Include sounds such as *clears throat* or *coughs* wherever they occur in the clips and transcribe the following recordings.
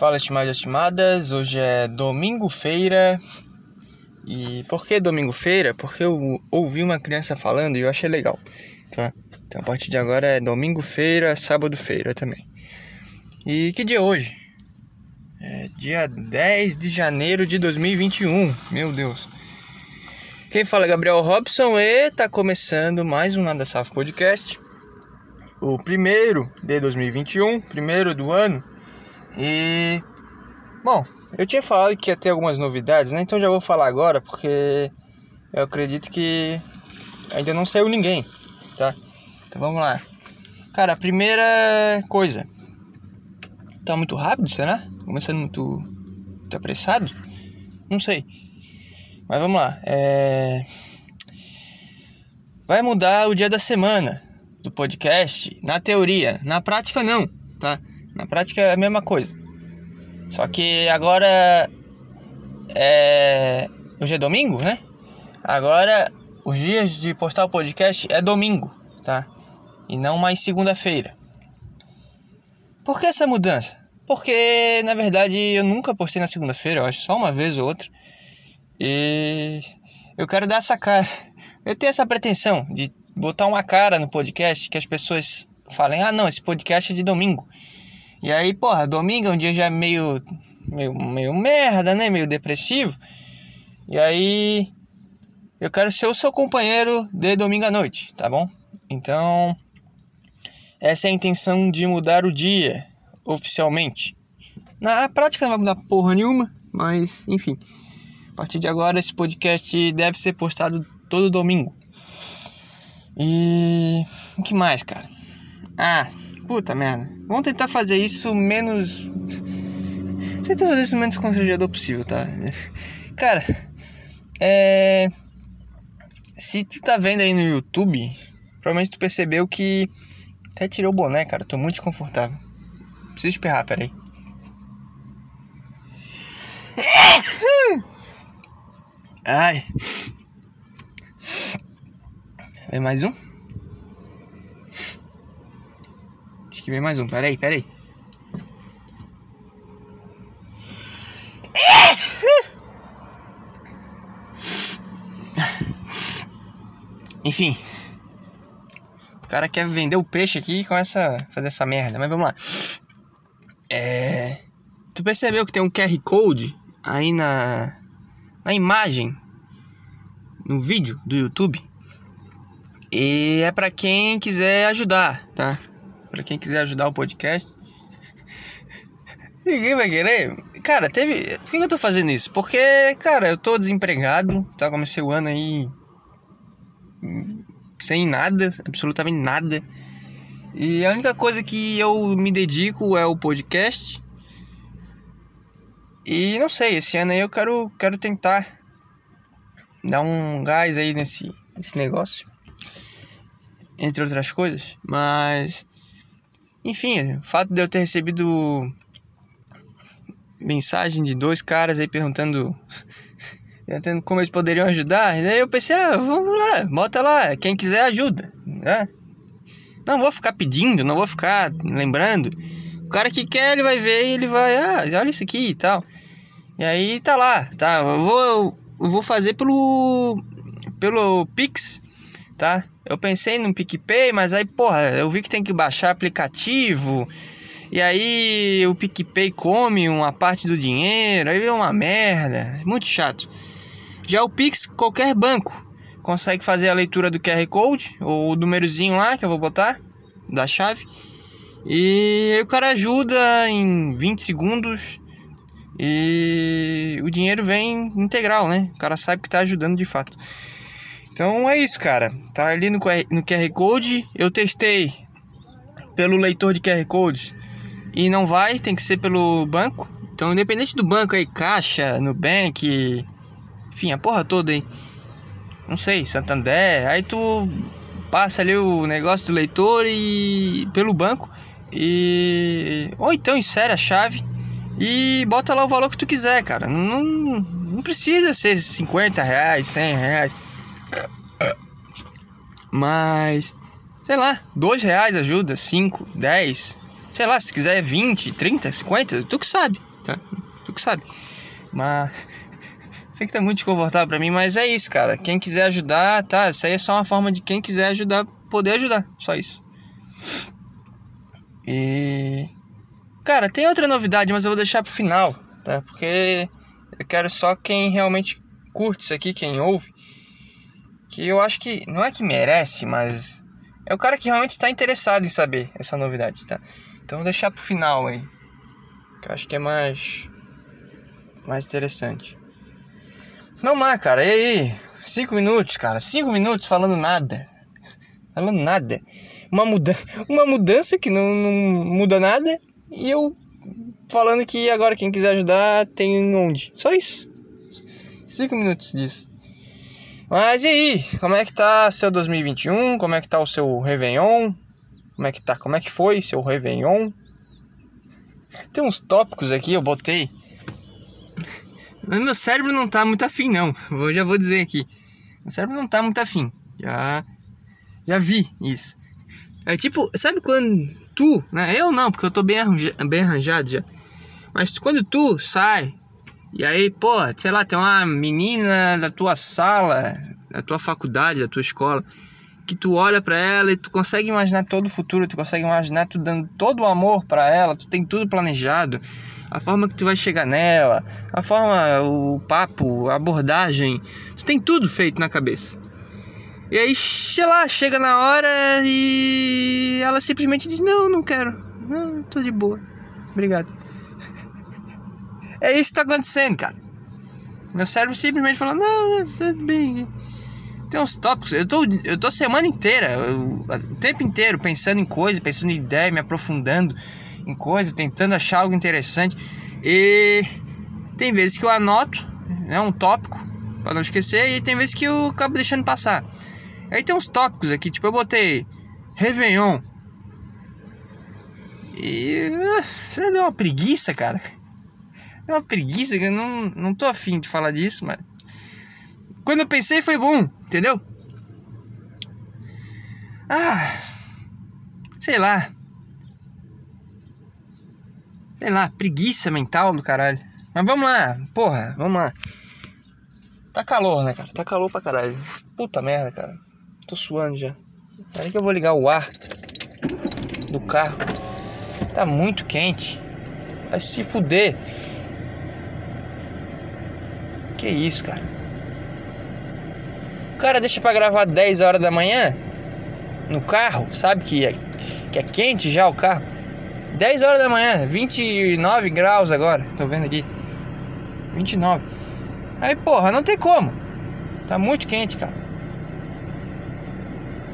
Fala, estimados e estimadas. Hoje é domingo-feira. E por que domingo-feira? Porque eu ouvi uma criança falando e eu achei legal, tá? Então a partir de agora é domingo-feira, sábado-feira também. E que dia é hoje? É dia 10 de janeiro de 2021. Meu Deus. Quem fala é Gabriel Robson e tá começando mais um Nada Safo Podcast. O primeiro de 2021, primeiro do ano. E bom, eu tinha falado que ia ter algumas novidades, né? Então já vou falar agora porque eu acredito que ainda não saiu ninguém, tá? Então vamos lá. Cara, a primeira coisa. Tá muito rápido, será? Começando muito, muito apressado? Não sei. Mas vamos lá. É... Vai mudar o dia da semana do podcast, na teoria. Na prática, não, tá? Na prática é a mesma coisa. Só que agora é. Hoje é domingo, né? Agora os dias de postar o podcast é domingo, tá? E não mais segunda-feira. Por que essa mudança? Porque na verdade eu nunca postei na segunda-feira, eu acho só uma vez ou outra. E eu quero dar essa cara. *laughs* Eu tenho essa pretensão de botar uma cara no podcast que as pessoas falem: ah, não, esse podcast é de domingo. E aí, porra, domingo é um dia já meio, meio, meio merda, né? Meio depressivo. E aí, eu quero ser o seu companheiro de domingo à noite, tá bom? Então, essa é a intenção de mudar o dia, oficialmente. Na prática não vai mudar porra nenhuma, mas enfim. A partir de agora, esse podcast deve ser postado todo domingo. E. O que mais, cara? Ah, Puta merda. Vamos tentar fazer isso menos. *laughs* Tentar fazer isso menos constrangedor possível, tá? Cara, é. Se tu tá vendo aí no YouTube, provavelmente tu percebeu que. Até tirei o boné, cara. Tô muito desconfortável. Preciso espirrar, peraí. Ai. Vem mais um? Que vem mais um. Peraí, peraí. *laughs* Enfim. O cara quer vender o peixe aqui e começa a fazer essa merda. Mas vamos lá. É. Tu percebeu que tem um QR Code aí na. Na imagem. No vídeo do YouTube. E é para quem quiser ajudar, tá? Para quem quiser ajudar o podcast. Ninguém vai querer. Cara, teve. Por que eu tô fazendo isso? Porque, cara, eu tô desempregado, tá? Comecei o ano aí. Sem nada, absolutamente nada. E a única coisa que eu me dedico é o podcast. E não sei, esse ano aí eu quero, quero tentar dar um gás aí nesse, nesse negócio. Entre outras coisas. Mas enfim, o fato de eu ter recebido mensagem de dois caras aí perguntando, *laughs* perguntando como eles poderiam ajudar, daí eu pensei, ah, vamos lá, bota lá, quem quiser ajuda, né? Não vou ficar pedindo, não vou ficar lembrando. O cara que quer, ele vai ver e ele vai, ah, olha isso aqui e tal. E aí tá lá, tá? Eu vou, eu vou fazer pelo, pelo Pix, tá? Eu pensei no PicPay, mas aí, porra, eu vi que tem que baixar aplicativo. E aí o PicPay come uma parte do dinheiro, aí é uma merda, muito chato. Já o Pix, qualquer banco consegue fazer a leitura do QR Code, ou o númerozinho lá que eu vou botar, da chave. E o cara ajuda em 20 segundos e o dinheiro vem integral, né? O cara sabe que tá ajudando de fato. Então é isso, cara. Tá ali no, no QR Code. Eu testei pelo leitor de QR Code e não vai, tem que ser pelo banco. Então, independente do banco aí, Caixa, Nubank, enfim, a porra toda aí. Não sei, Santander. Aí tu passa ali o negócio do leitor e pelo banco e ou então insere a chave e bota lá o valor que tu quiser, cara. Não, não precisa ser 50 reais, 100 reais. Mas, sei lá, dois reais ajuda, cinco, dez, sei lá, se quiser 20, 30, 50, tu que sabe, tá? Tu que sabe. Mas. *laughs* Sei que tá muito desconfortável pra mim, mas é isso, cara. Quem quiser ajudar, tá? Isso aí é só uma forma de quem quiser ajudar, poder ajudar. Só isso. E. Cara, tem outra novidade, mas eu vou deixar pro final, tá? Porque eu quero só quem realmente curte isso aqui, quem ouve. Que eu acho que. Não é que merece, mas. É o cara que realmente está interessado em saber essa novidade, tá? Então vou deixar pro final aí. Que eu acho que é mais. Mais interessante. Vamos lá, cara. E aí? Cinco minutos, cara. Cinco minutos falando nada. *laughs* Falando nada. Uma, muda uma mudança que não, não muda nada. E eu falando que agora quem quiser ajudar tem onde. Só isso. Cinco minutos disso. Mas e aí? Como é que tá seu 2021? Como é que tá o seu Réveillon? Como é que tá? Como é que foi seu Réveillon? Tem uns tópicos aqui, eu botei *laughs* meu cérebro não tá muito afim, não. Eu já vou dizer aqui. Meu cérebro não tá muito afim. Já, já vi isso. É tipo, sabe quando tu, né? Eu não, porque eu tô bem, arranja, bem arranjado já. Mas quando tu sai, e aí, pô, sei lá, tem uma menina da tua sala, da tua faculdade, da tua escola, que tu olha para ela e tu consegue imaginar todo o futuro, tu consegue imaginar tu dando todo o amor para ela, tu tem tudo planejado, a forma que tu vai chegar nela, a forma, o papo, a abordagem, tu tem tudo feito na cabeça. E aí, sei lá, chega na hora e ela simplesmente diz: Não, não quero, não, tô de boa, obrigado. É isso que tá acontecendo, cara. Meu cérebro simplesmente fala: Não, tudo bem tem uns tópicos. Eu tô, eu tô semana inteira, eu, o tempo inteiro, pensando em coisa, pensando em ideia, me aprofundando em coisa, tentando achar algo interessante. E tem vezes que eu anoto, né, um tópico, para não esquecer, e tem vezes que eu acabo deixando passar. Aí tem uns tópicos aqui, tipo, eu botei Réveillon. E. Você deu uma preguiça, cara. Deu uma preguiça eu não, não tô afim de falar disso, mas. Quando eu pensei foi bom, entendeu? Ah, sei lá. Sei lá, preguiça mental do caralho. Mas vamos lá, porra, vamos lá. Tá calor, né, cara? Tá calor pra caralho. Puta merda, cara. Tô suando já. Peraí que eu vou ligar o ar do carro. Tá muito quente. Vai se fuder. Que isso, cara? cara deixa para gravar 10 horas da manhã no carro, sabe que é, que é quente já o carro. 10 horas da manhã, 29 graus agora, tô vendo aqui. 29. Aí, porra, não tem como. Tá muito quente, cara.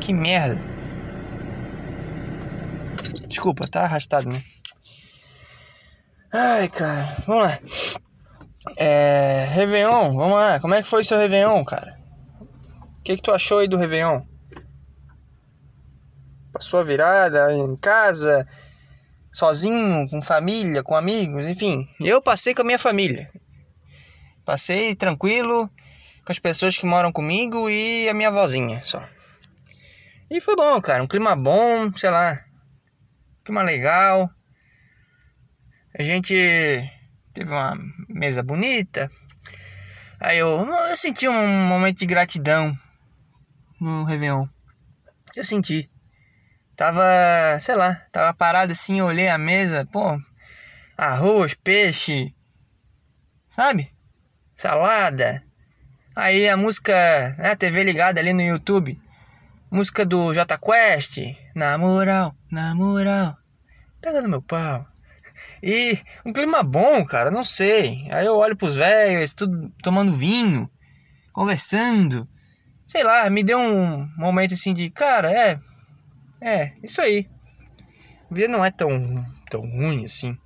Que merda. Desculpa, tá arrastado, né? Ai, cara, vamos lá. É. Réveillon, vamos lá. Como é que foi seu Réveillon, cara? que, que tu achou aí do Réveillon? Passou a virada em casa, sozinho, com família, com amigos, enfim. Eu passei com a minha família. Passei tranquilo com as pessoas que moram comigo e a minha vozinha só. E foi bom, cara. Um clima bom, sei lá. Clima legal. A gente teve uma mesa bonita. Aí eu, eu senti um momento de gratidão no Réveillon. Eu senti. Tava, sei lá, tava parado assim, olhei a mesa, pô, arroz, peixe, sabe? Salada. Aí a música, né, a TV ligada ali no YouTube. Música do J Quest, na moral, na moral, pega no meu pau. E um clima bom, cara, não sei. Aí eu olho pros velhos, tudo tomando vinho, conversando sei lá, me deu um momento assim de, cara, é. É, isso aí. A vida não é tão, tão ruim assim.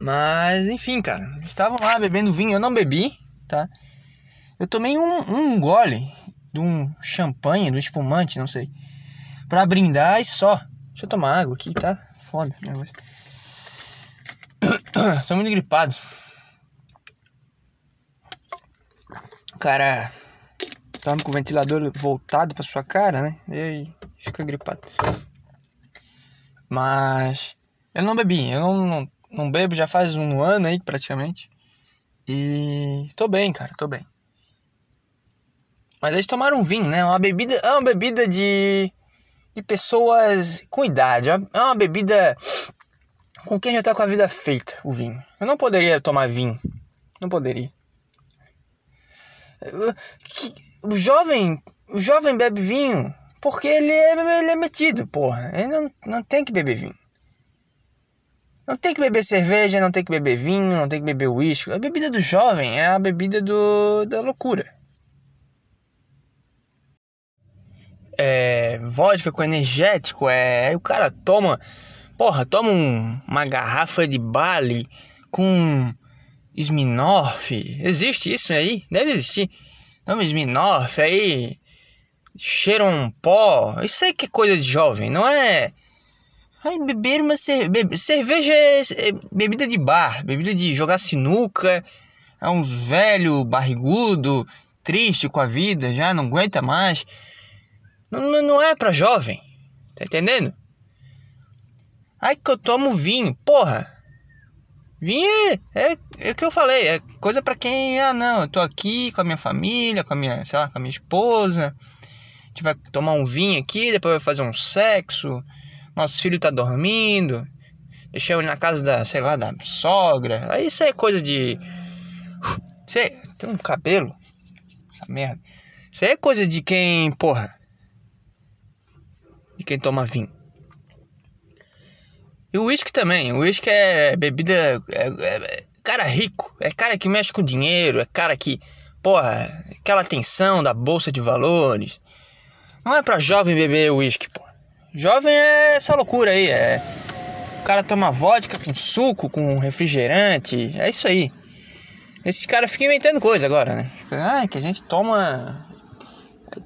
Mas, enfim, cara. Estavam lá bebendo vinho. Eu não bebi, tá? Eu tomei um, um gole de um champanhe, de um espumante, não sei. Pra brindar e só. Deixa eu tomar água aqui, tá? Foda. *coughs* Tô muito gripado. Cara dorme com o ventilador voltado para sua cara, né? E aí fica gripado. Mas eu não bebi, eu não, não, não bebo já faz um ano aí praticamente. E tô bem, cara, tô bem. Mas eles tomaram vinho, né? Uma bebida, é uma bebida de de pessoas com idade. É uma bebida com quem já tá com a vida feita, o vinho. Eu não poderia tomar vinho. Não poderia. O jovem, o jovem bebe vinho porque ele é, ele é metido, porra. Ele não, não tem que beber vinho. Não tem que beber cerveja, não tem que beber vinho, não tem que beber uísque. A bebida do jovem é a bebida do, da loucura. É, vodka com energético, é. O cara toma. Porra, toma um, uma garrafa de Bali com Smirnoff. Existe isso aí? Deve existir. Toma Smirnoff aí. Cheira um pó. Isso aí que é coisa de jovem, não é? Ai, beber uma cerveja. Cerveja é, é bebida de bar, bebida de jogar sinuca. É uns velho barrigudo, triste com a vida, já não aguenta mais. Não, não é pra jovem, tá entendendo? Ai que eu tomo vinho, porra. Vinho é, é, é o que eu falei, é coisa para quem, ah não, eu tô aqui com a minha família, com a minha, sei lá, com a minha esposa. A gente vai tomar um vinho aqui, depois vai fazer um sexo nosso filho tá dormindo, deixamos ele na casa da, sei lá, da sogra. Aí isso é coisa de. É, tem um cabelo. Essa merda. Isso é coisa de quem, porra. De quem toma vinho. E o uísque também. O uísque é bebida. É, é, cara rico. É cara que mexe com dinheiro. É cara que. Porra, aquela tensão da bolsa de valores. Não é pra jovem beber uísque, porra. Jovem é essa loucura aí, é. O cara toma vodka com suco, com refrigerante, é isso aí. Esses caras ficam inventando coisa agora, né? Ah, que a gente toma.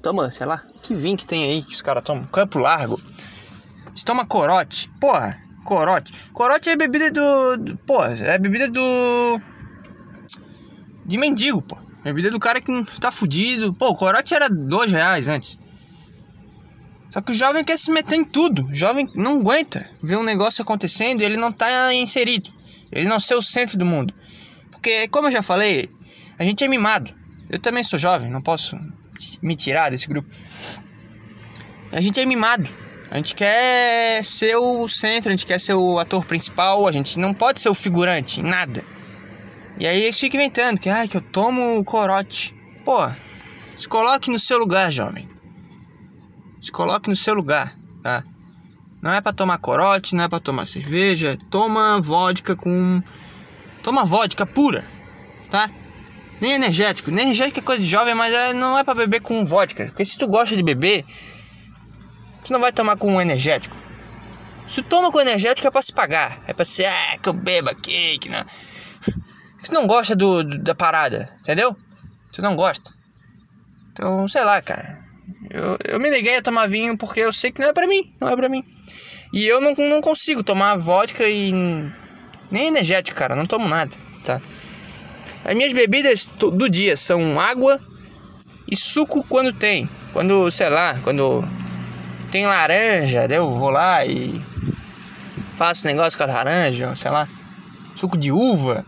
Toma, sei lá, que vinho que tem aí que os caras tomam? Campo Largo. Se toma corote. Porra, corote. Corote é bebida do. do porra, é bebida do. De mendigo, pô. Bebida do cara que tá fudido. Pô, o corote era dois reais antes. Só que o jovem quer se meter em tudo. O jovem não aguenta ver um negócio acontecendo e ele não tá inserido. Ele não ser o centro do mundo. Porque, como eu já falei, a gente é mimado. Eu também sou jovem, não posso me tirar desse grupo. A gente é mimado. A gente quer ser o centro, a gente quer ser o ator principal, a gente não pode ser o figurante em nada. E aí eles ficam inventando que, ah, que eu tomo corote. Pô, se coloque no seu lugar, jovem. Se coloque no seu lugar, tá? Não é para tomar corote, não é para tomar cerveja, toma vodka com toma vodka pura, tá? Nem energético, nem energético é coisa de jovem, mas é, não é para beber com vodka. Porque se tu gosta de beber, tu não vai tomar com energético. Se toma com energético é para se pagar, é para ser, ah, que eu bebo aqui, que não. Tu não gosta do, do da parada, entendeu? Tu não gosta. Então, sei lá, cara. Eu, eu me neguei a tomar vinho porque eu sei que não é pra mim, não é pra mim. E eu não, não consigo tomar vodka e nem energético, cara, não tomo nada, tá? As minhas bebidas do dia são água e suco quando tem. Quando, sei lá, quando tem laranja, eu vou lá e faço negócio com a laranja, sei lá, suco de uva.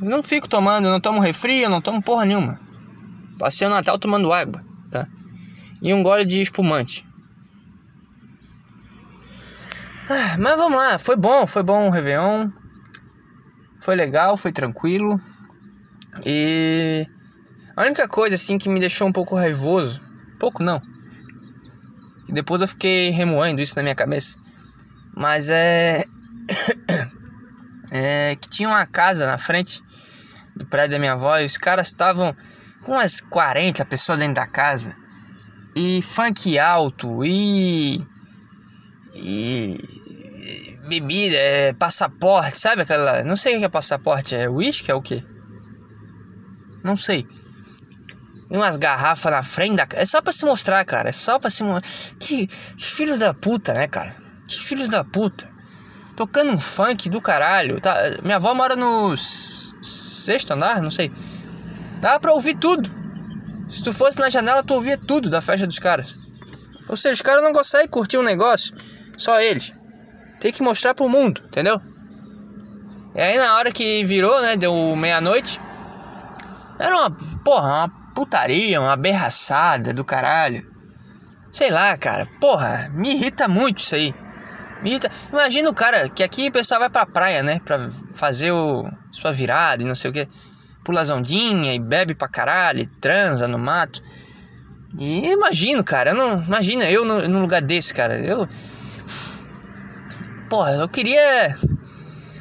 Não fico tomando, não tomo refri, não tomo porra nenhuma. Passei o Natal tomando água tá? E um gole de espumante. Ah, mas vamos lá, foi bom, foi bom o Réveillon. Foi legal, foi tranquilo. E a única coisa assim que me deixou um pouco raivoso, pouco não. E depois eu fiquei remoendo isso na minha cabeça. Mas é *coughs* é que tinha uma casa na frente do prédio da minha avó e os caras estavam com umas 40 pessoas dentro da casa. E funk alto e. E. Bebida, é, passaporte, sabe aquela. Não sei o que é passaporte, é uísque? É o que? Não sei. E umas garrafas na frente da. É só pra se mostrar, cara. É só pra se mostrar. Que, que filhos da puta, né, cara? Que filhos da puta. Tocando um funk do caralho. Tá, minha avó mora no sexto andar, não sei. Dá pra ouvir tudo. Se tu fosse na janela, tu ouvia tudo da festa dos caras. Ou seja, os caras não conseguem curtir um negócio, só eles. Tem que mostrar pro mundo, entendeu? E aí na hora que virou, né, deu meia-noite, era uma, porra, uma putaria, uma aberraçada do caralho. Sei lá, cara, porra, me irrita muito isso aí. Me irrita. Imagina o cara, que aqui o pessoal vai pra praia, né, pra fazer o, sua virada e não sei o que. Pula as ondinhas e bebe pra caralho, e transa no mato. E imagino, cara, eu não. Imagina eu no, no lugar desse, cara. Eu. Porra, eu queria.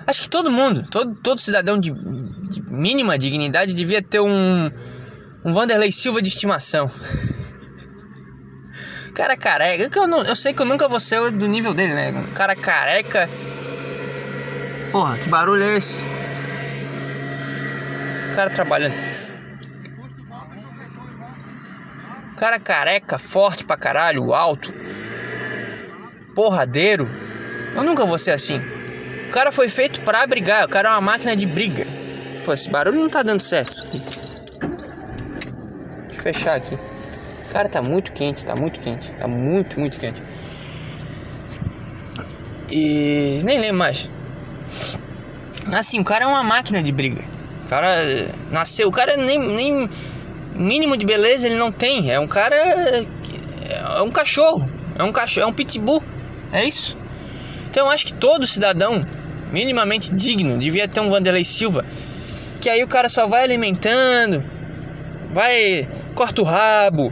Acho que todo mundo, todo, todo cidadão de, de mínima dignidade devia ter um. Um Vanderlei Silva de estimação. cara careca. Eu, não, eu sei que eu nunca vou ser do nível dele, né? Um cara careca. Porra, que barulho é esse? Cara trabalhando. Cara careca, forte pra caralho, alto. Porradeiro. Eu nunca vou ser assim. O cara foi feito para brigar, o cara é uma máquina de briga. Pô, esse barulho não tá dando certo. Fechar aqui. Cara, tá muito quente, tá muito quente. Tá muito, muito quente. E nem lembro mais. Assim, o cara é uma máquina de briga. O cara nasceu, o cara nem, nem mínimo de beleza ele não tem. É um cara. É um cachorro. É um cachorro, é um pitbull. É isso. Então eu acho que todo cidadão minimamente digno devia ter um Vanderlei Silva. Que aí o cara só vai alimentando, vai, corta o rabo,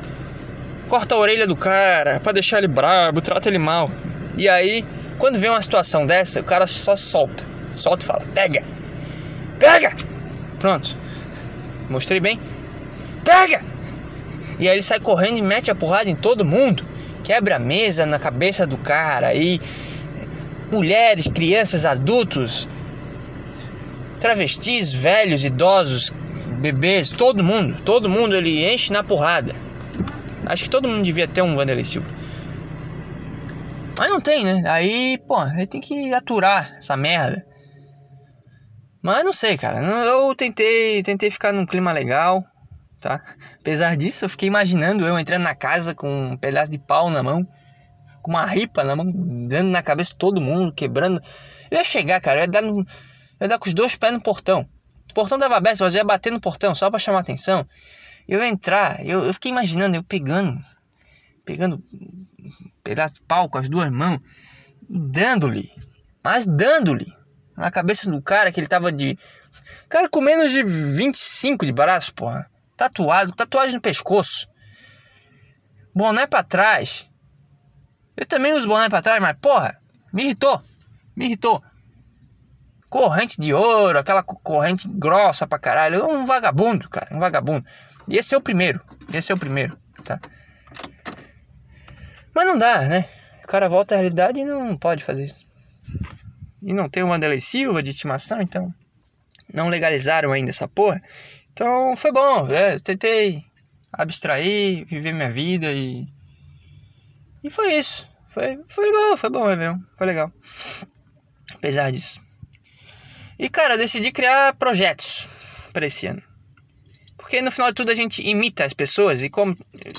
corta a orelha do cara para deixar ele brabo, trata ele mal. E aí, quando vem uma situação dessa, o cara só solta. Solta e fala: pega, pega! Pronto. Mostrei bem? Pega! E aí ele sai correndo e mete a porrada em todo mundo. Quebra a mesa na cabeça do cara. Aí mulheres, crianças, adultos, travestis, velhos, idosos, bebês, todo mundo, todo mundo ele enche na porrada. Acho que todo mundo devia ter um Vanderlei Silva. Mas não tem, né? Aí, pô, ele tem que aturar essa merda. Mas não sei, cara. Eu tentei, tentei ficar num clima legal, tá? Apesar disso, eu fiquei imaginando eu entrando na casa com um pedaço de pau na mão com uma ripa na mão, dando na cabeça todo mundo, quebrando. Eu ia chegar, cara, eu ia dar, no, eu ia dar com os dois pés no portão. O portão tava aberto, eu ia bater no portão só para chamar atenção. Eu entrar, eu, eu fiquei imaginando, eu pegando, pegando um pedaço de pau com as duas mãos dando-lhe, mas dando-lhe na cabeça do cara que ele tava de. Cara com menos de 25 de braço, porra. Tatuado, tatuagem no pescoço. Boné pra trás. Eu também uso boné pra trás, mas porra, me irritou. Me irritou. Corrente de ouro, aquela corrente grossa pra caralho. Um vagabundo, cara, um vagabundo. E esse é o primeiro. Esse é o primeiro, tá? Mas não dá, né? O cara volta à realidade e não pode fazer isso. E não tem o Wanderlei Silva de estimação, então não legalizaram ainda essa porra. Então foi bom, é, tentei abstrair, viver minha vida e. E foi isso. Foi, foi bom, foi bom mesmo. Foi legal. Apesar disso. E cara, eu decidi criar projetos para esse ano. Porque no final de tudo a gente imita as pessoas e como,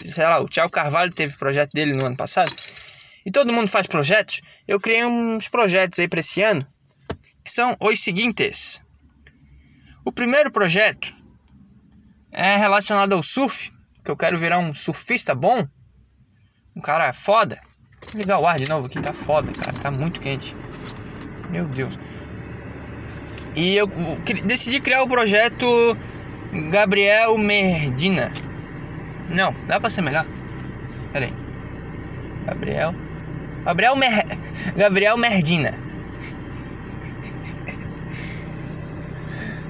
sei lá, o Thiago Carvalho teve projeto dele no ano passado. E todo mundo faz projetos. Eu criei uns projetos aí para esse ano que são os seguintes. O primeiro projeto é relacionado ao surf, que eu quero virar um surfista bom, um cara foda. Vou ligar o ar de novo aqui, tá foda, cara. Tá muito quente. Meu Deus. E eu decidi criar o projeto Gabriel Merdina. Não, dá pra ser melhor. Pera aí. Gabriel. Gabriel Mer... *laughs* Gabriel Merdina.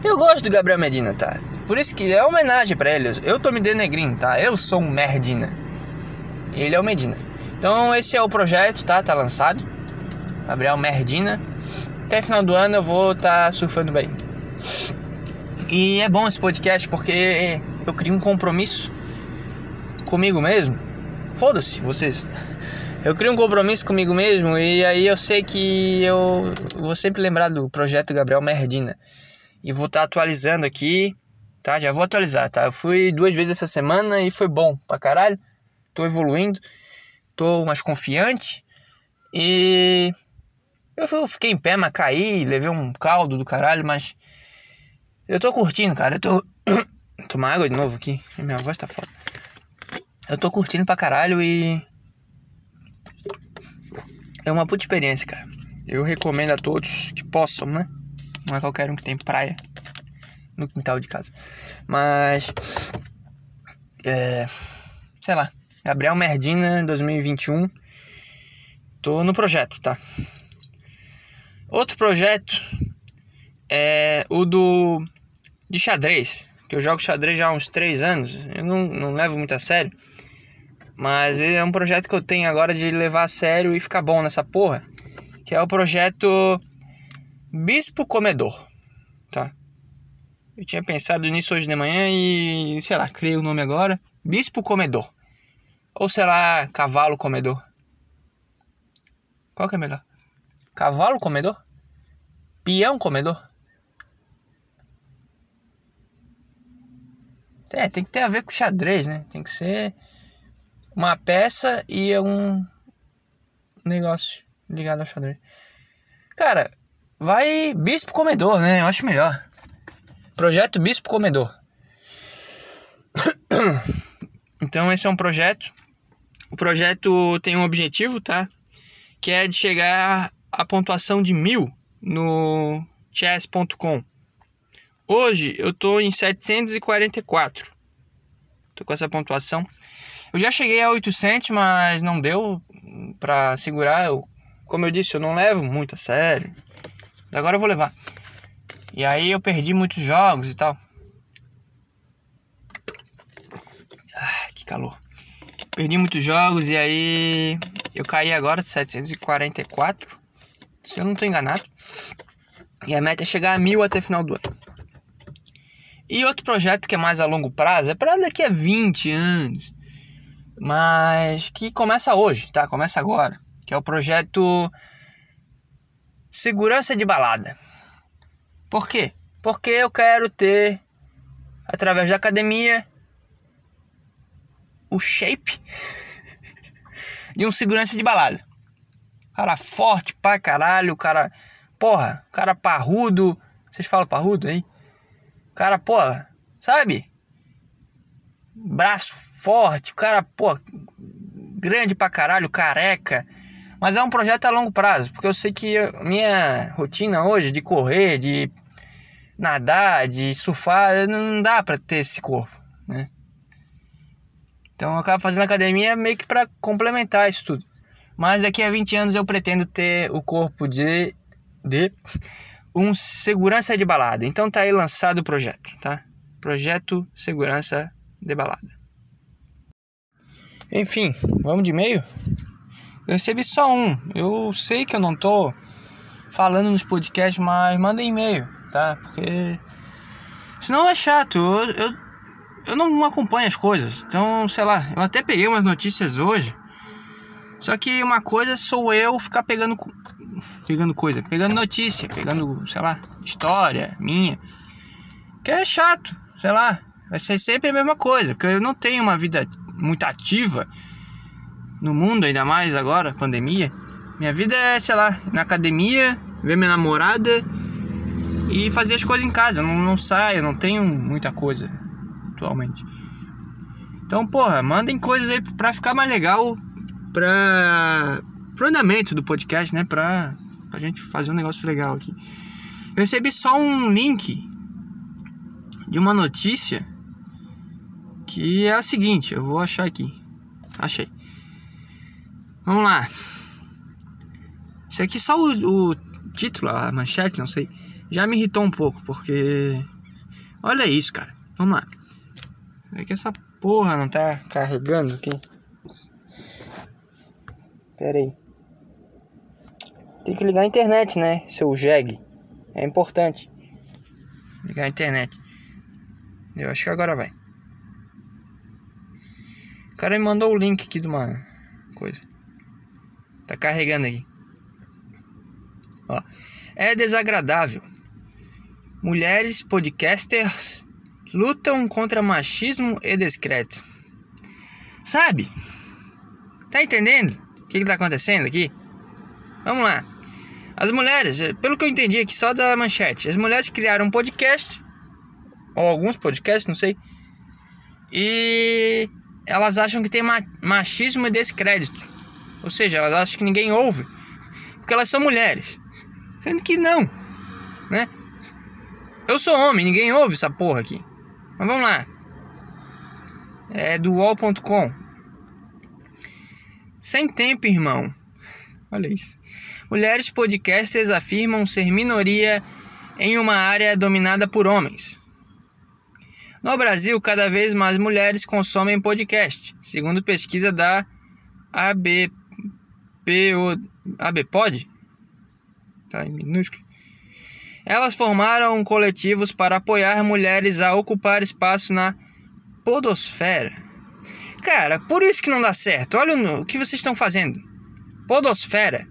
Eu gosto do Gabriel Medina, tá? Por isso que é homenagem para ele. Eu tô me denegrindo, tá? Eu sou um Merdina. Ele é o Medina. Então esse é o projeto, tá? Tá lançado. Gabriel Merdina. Até final do ano eu vou estar tá surfando bem. E é bom esse podcast porque eu crio um compromisso comigo mesmo. Foda-se vocês. Eu crio um compromisso comigo mesmo e aí eu sei que eu vou sempre lembrar do projeto Gabriel Merdina. E vou estar tá atualizando aqui, tá? Já vou atualizar, tá? Eu fui duas vezes essa semana e foi bom pra caralho. Tô evoluindo tô mais confiante e Eu fiquei em pé, mas caí, levei um caldo do caralho, mas. Eu tô curtindo, cara. Eu tô. *coughs* Tomar água de novo aqui. Minha voz tá foda. Eu tô curtindo pra caralho e. É uma puta experiência, cara. Eu recomendo a todos que possam, né? Não é qualquer um que tem praia no quintal de casa. Mas. É. Sei lá. Gabriel Merdina 2021. Tô no projeto, tá? Outro projeto é o do de xadrez, que eu jogo xadrez já há uns 3 anos. Eu não, não levo muito a sério. Mas é um projeto que eu tenho agora de levar a sério e ficar bom nessa porra. Que é o projeto Bispo Comedor, tá? Eu tinha pensado nisso hoje de manhã e, sei lá, criei o nome agora. Bispo Comedor. Ou será Cavalo Comedor? Qual que é melhor? Cavalo comedor? Peão comedor? É, tem que ter a ver com xadrez, né? Tem que ser uma peça e um negócio ligado ao xadrez. Cara, vai Bispo Comedor, né? Eu acho melhor. Projeto Bispo Comedor. *coughs* Então esse é um projeto. O projeto tem um objetivo, tá? Que é de chegar à pontuação de mil no chess.com. Hoje eu tô em 744. Tô com essa pontuação. Eu já cheguei a 800, mas não deu para segurar. Eu, como eu disse, eu não levo muito a sério. Agora eu vou levar. E aí eu perdi muitos jogos e tal. Ah, que calor. Perdi muitos jogos e aí eu caí agora de 744. Se eu não tô enganado. E a meta é chegar a mil até final do ano. E outro projeto que é mais a longo prazo é para daqui a 20 anos. Mas que começa hoje, tá? Começa agora. Que é o projeto Segurança de Balada. Por quê? Porque eu quero ter, através da academia, o shape *laughs* de um segurança de balada. Cara forte pra caralho, cara. Porra, cara parrudo. Vocês falam parrudo, hein? Cara, porra, sabe? Braço forte, cara, pô, grande pra caralho, careca. Mas é um projeto a longo prazo, porque eu sei que minha rotina hoje de correr, de nadar, de surfar, não dá pra ter esse corpo, né? Então eu acabo fazendo academia meio que para complementar isso tudo. Mas daqui a 20 anos eu pretendo ter o corpo de de um segurança de balada. Então tá aí lançado o projeto, tá? Projeto Segurança de Balada. Enfim, vamos de e-mail? Eu recebi só um. Eu sei que eu não tô falando nos podcasts, mas mandem e-mail, tá? Porque senão é chato. Eu, eu, eu não acompanho as coisas. Então, sei lá, eu até peguei umas notícias hoje. Só que uma coisa sou eu ficar pegando pegando coisa, pegando notícia, pegando, sei lá, história minha. Que é chato, sei lá. Vai ser sempre a mesma coisa, porque eu não tenho uma vida muito ativa no mundo, ainda mais agora, pandemia. Minha vida é, sei lá, na academia, ver minha namorada e fazer as coisas em casa. Eu não, não saio, não tenho muita coisa atualmente. Então, porra, mandem coisas aí pra ficar mais legal pra, pro andamento do podcast, né? Pra, pra gente fazer um negócio legal aqui. Eu recebi só um link de uma notícia que é a seguinte, eu vou achar aqui. Achei. Vamos lá. Isso aqui só o, o título, a manchete, não sei, já me irritou um pouco, porque olha isso, cara. Vamos lá. É que essa porra não tá carregando aqui. Pera aí. Tem que ligar a internet, né? Seu jegue. É importante. Ligar a internet. Eu acho que agora vai. O cara me mandou o link aqui de uma coisa. Tá carregando aí. Ó. É desagradável. Mulheres podcasters lutam contra machismo e descrédito. Sabe? Tá entendendo que, que tá acontecendo aqui? Vamos lá. As mulheres, pelo que eu entendi aqui só da manchete, as mulheres criaram um podcast, ou alguns podcasts, não sei, e elas acham que tem machismo e descrédito. Ou seja, elas acham que ninguém ouve, porque elas são mulheres. Sendo que não, né? Eu sou homem, ninguém ouve essa porra aqui. Mas vamos lá. É do UOL.com. Sem tempo, irmão. Olha isso. Mulheres podcasters afirmam ser minoria em uma área dominada por homens. No Brasil, cada vez mais mulheres consomem podcast, segundo pesquisa da ABPO, ABPOD, tá em minúsculo. Elas formaram coletivos para apoiar mulheres a ocupar espaço na podosfera. Cara, por isso que não dá certo. Olha o que vocês estão fazendo. Podosfera.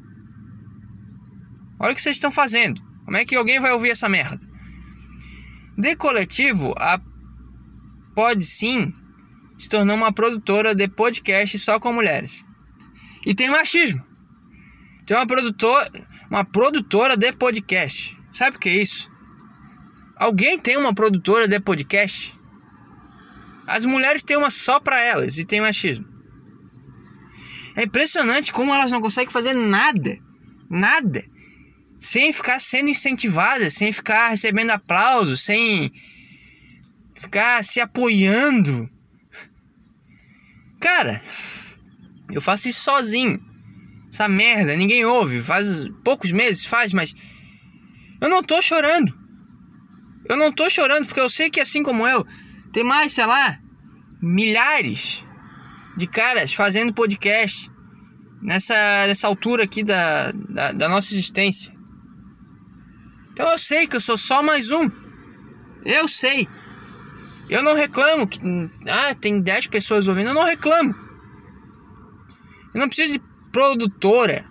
Olha o que vocês estão fazendo. Como é que alguém vai ouvir essa merda? De coletivo, a Pode Sim se tornou uma produtora de podcast só com mulheres. E tem machismo. Tem uma produtora, uma produtora de podcast. Sabe o que é isso? Alguém tem uma produtora de podcast? As mulheres têm uma só para elas e tem machismo. É impressionante como elas não conseguem fazer nada, nada, sem ficar sendo incentivadas, sem ficar recebendo aplausos, sem ficar se apoiando. Cara, eu faço isso sozinho. Essa merda, ninguém ouve. Faz poucos meses, faz, mas eu não tô chorando. Eu não tô chorando porque eu sei que assim como eu, tem mais, sei lá, milhares de caras fazendo podcast nessa, nessa altura aqui da, da, da nossa existência. Então eu sei que eu sou só mais um. Eu sei. Eu não reclamo que. Ah, tem 10 pessoas ouvindo. Eu não reclamo. Eu não preciso de produtora.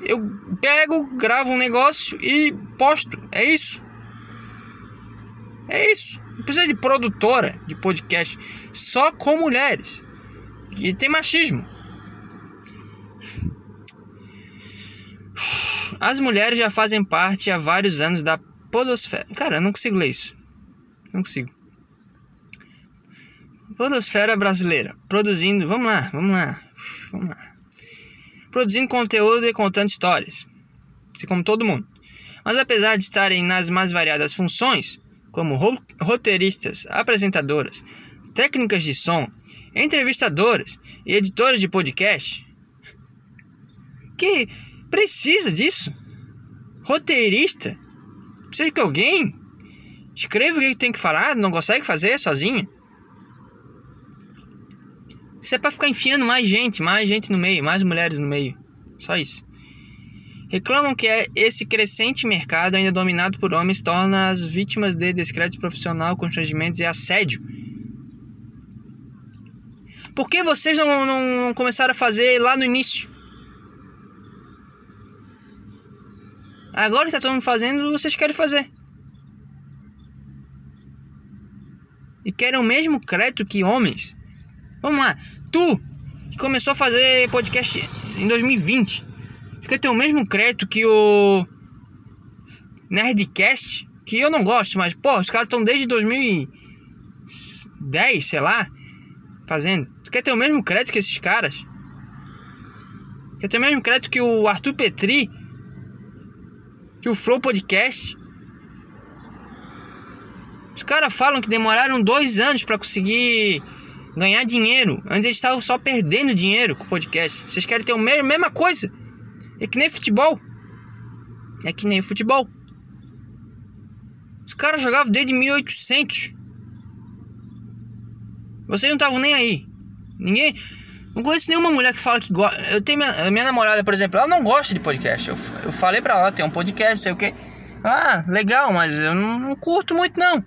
Eu pego, gravo um negócio e posto. É isso. É isso. Precisa de produtora de podcast. Só com mulheres. E tem machismo. As mulheres já fazem parte há vários anos da podosfera. Cara, eu não consigo ler isso. Não consigo. Podosfera brasileira, produzindo, vamos lá, vamos lá, vamos lá. Produzindo conteúdo e contando histórias, assim como todo mundo. Mas apesar de estarem nas mais variadas funções, como roteiristas, apresentadoras, técnicas de som, entrevistadoras e editoras de podcast, que precisa disso. Roteirista, precisa que alguém escreva o que tem que falar, não consegue fazer sozinho. Isso é para ficar enfiando mais gente, mais gente no meio, mais mulheres no meio. Só isso. Reclamam que é esse crescente mercado, ainda dominado por homens, torna as vítimas de descrédito profissional, constrangimentos e assédio. Por que vocês não, não começaram a fazer lá no início? Agora que tá todo mundo fazendo, vocês querem fazer. E querem o mesmo crédito que homens. Vamos lá. Tu, que começou a fazer podcast em 2020, fica ter o mesmo crédito que o Nerdcast, que eu não gosto, mas, pô, os caras estão desde 2010, sei lá, fazendo. Tu quer ter o mesmo crédito que esses caras? Quer ter o mesmo crédito que o Arthur Petri, que o Flow Podcast? Os caras falam que demoraram dois anos para conseguir ganhar dinheiro. Antes eles estavam só perdendo dinheiro com o podcast. Vocês querem ter a mesma coisa? É que nem futebol. É que nem futebol. Os caras jogavam desde 1800. Vocês não estavam nem aí. Ninguém. Não conheço nenhuma mulher que fala que gosta. Eu tenho minha, minha namorada, por exemplo, ela não gosta de podcast. Eu, eu falei pra ela, tem um podcast, sei o que. Ah, legal, mas eu não, não curto muito não.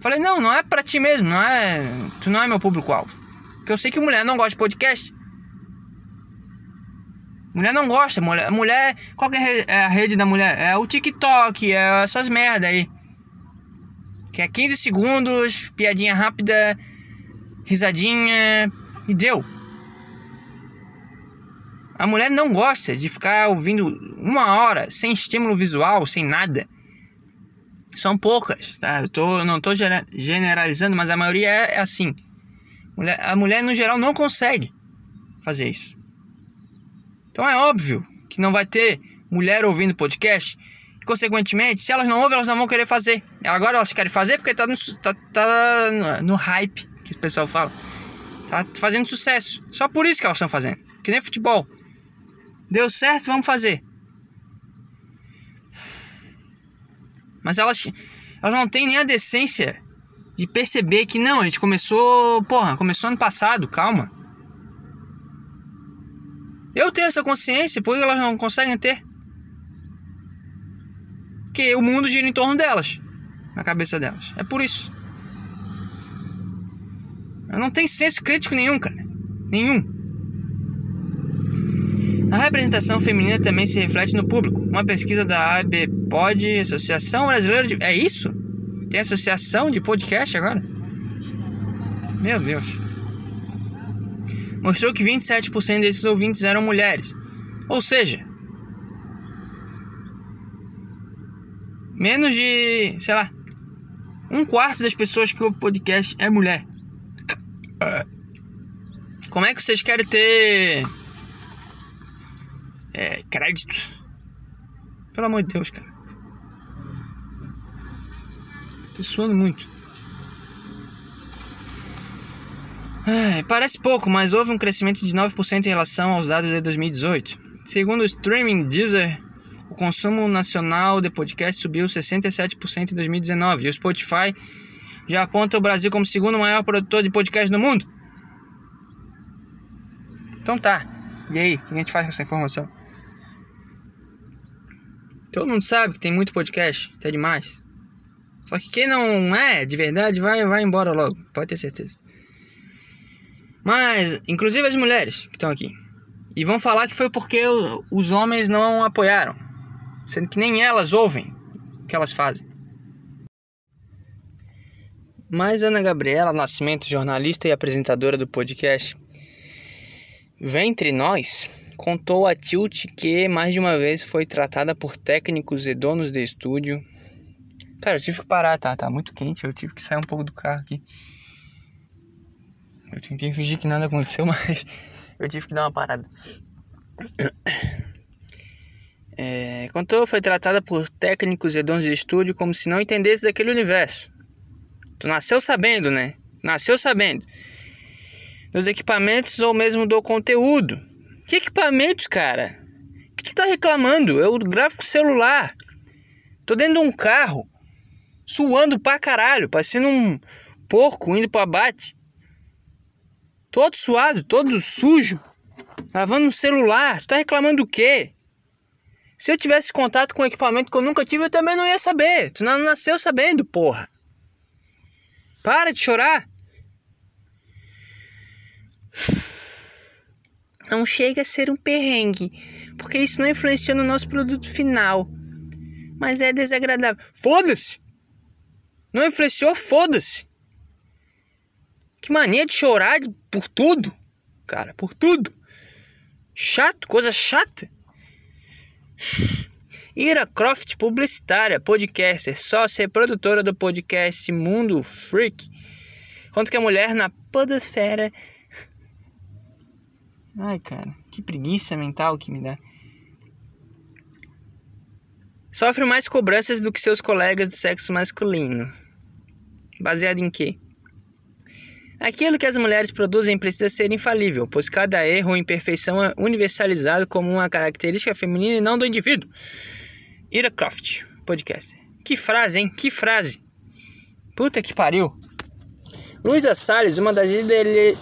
Falei, não, não é pra ti mesmo, não é. Tu não é meu público-alvo. Porque eu sei que mulher não gosta de podcast. Mulher não gosta, mulher. Mulher. Qual que é a rede da mulher? É o TikTok, é essas merda aí. Que é 15 segundos, piadinha rápida, risadinha. E deu. A mulher não gosta de ficar ouvindo uma hora sem estímulo visual, sem nada. São poucas, tá? Eu tô, não estou generalizando, mas a maioria é, é assim. A mulher, no geral, não consegue fazer isso. Então é óbvio que não vai ter mulher ouvindo podcast. E, consequentemente, se elas não ouvem, elas não vão querer fazer. Agora elas querem fazer porque tá no, tá, tá no hype, que o pessoal fala. Tá fazendo sucesso. Só por isso que elas estão fazendo. Que nem futebol. Deu certo, vamos fazer. Mas elas, elas não têm nem a decência de perceber que não, a gente começou, porra, começou ano passado, calma. Eu tenho essa consciência, por que elas não conseguem ter? Porque o mundo gira em torno delas, na cabeça delas. É por isso. Eu não tenho senso crítico nenhum, cara. Nenhum. A representação feminina também se reflete no público. Uma pesquisa da ABPOD, Associação Brasileira de. É isso? Tem associação de podcast agora? Meu Deus. Mostrou que 27% desses ouvintes eram mulheres. Ou seja, menos de, sei lá, um quarto das pessoas que ouvem podcast é mulher. Como é que vocês querem ter é, crédito. Pelo amor de Deus, cara. Tô suando muito. É, parece pouco, mas houve um crescimento de 9% em relação aos dados de 2018. Segundo o streaming Deezer, o consumo nacional de podcast subiu 67% em 2019 e o Spotify já aponta o Brasil como o segundo maior produtor de podcast no mundo. Então tá. E aí, o que a gente faz com essa informação? Todo mundo sabe que tem muito podcast, até demais. Só que quem não é de verdade vai, vai embora logo, pode ter certeza. Mas, inclusive as mulheres que estão aqui. E vão falar que foi porque os homens não apoiaram. Sendo que nem elas ouvem o que elas fazem. Mas Ana Gabriela Nascimento, jornalista e apresentadora do podcast, vem entre nós Contou a Tilt que mais de uma vez foi tratada por técnicos e donos de estúdio. Cara, eu tive que parar, tá? Tá muito quente, eu tive que sair um pouco do carro aqui. Eu tentei fingir que nada aconteceu, *laughs* mas eu tive que dar uma parada. É, contou foi tratada por técnicos e donos de estúdio como se não entendesse daquele universo. Tu nasceu sabendo, né? Nasceu sabendo. Dos equipamentos ou mesmo do conteúdo. Que equipamentos, cara? Que tu tá reclamando? Eu gravo com celular. Tô dentro de um carro. Suando pra caralho, parecendo um porco indo pro abate. Todo suado, todo sujo. Gravando no celular. Tu tá reclamando do quê? Se eu tivesse contato com um equipamento que eu nunca tive, eu também não ia saber. Tu não nasceu sabendo, porra. Para de chorar não chega a ser um perrengue, porque isso não influencia no nosso produto final. Mas é desagradável. Foda-se! Não influenciou, foda-se! Que mania de chorar por tudo, cara, por tudo. Chato, coisa chata. Ira Croft, publicitária, podcaster, sócia e produtora do podcast Mundo Freak, conta que a mulher na podosfera Ai, cara, que preguiça mental que me dá. Sofre mais cobranças do que seus colegas do sexo masculino. Baseado em quê? Aquilo que as mulheres produzem precisa ser infalível, pois cada erro ou imperfeição é universalizado como uma característica feminina e não do indivíduo. Ira Croft, podcast. Que frase, hein? Que frase. Puta que pariu. Luísa Salles, uma das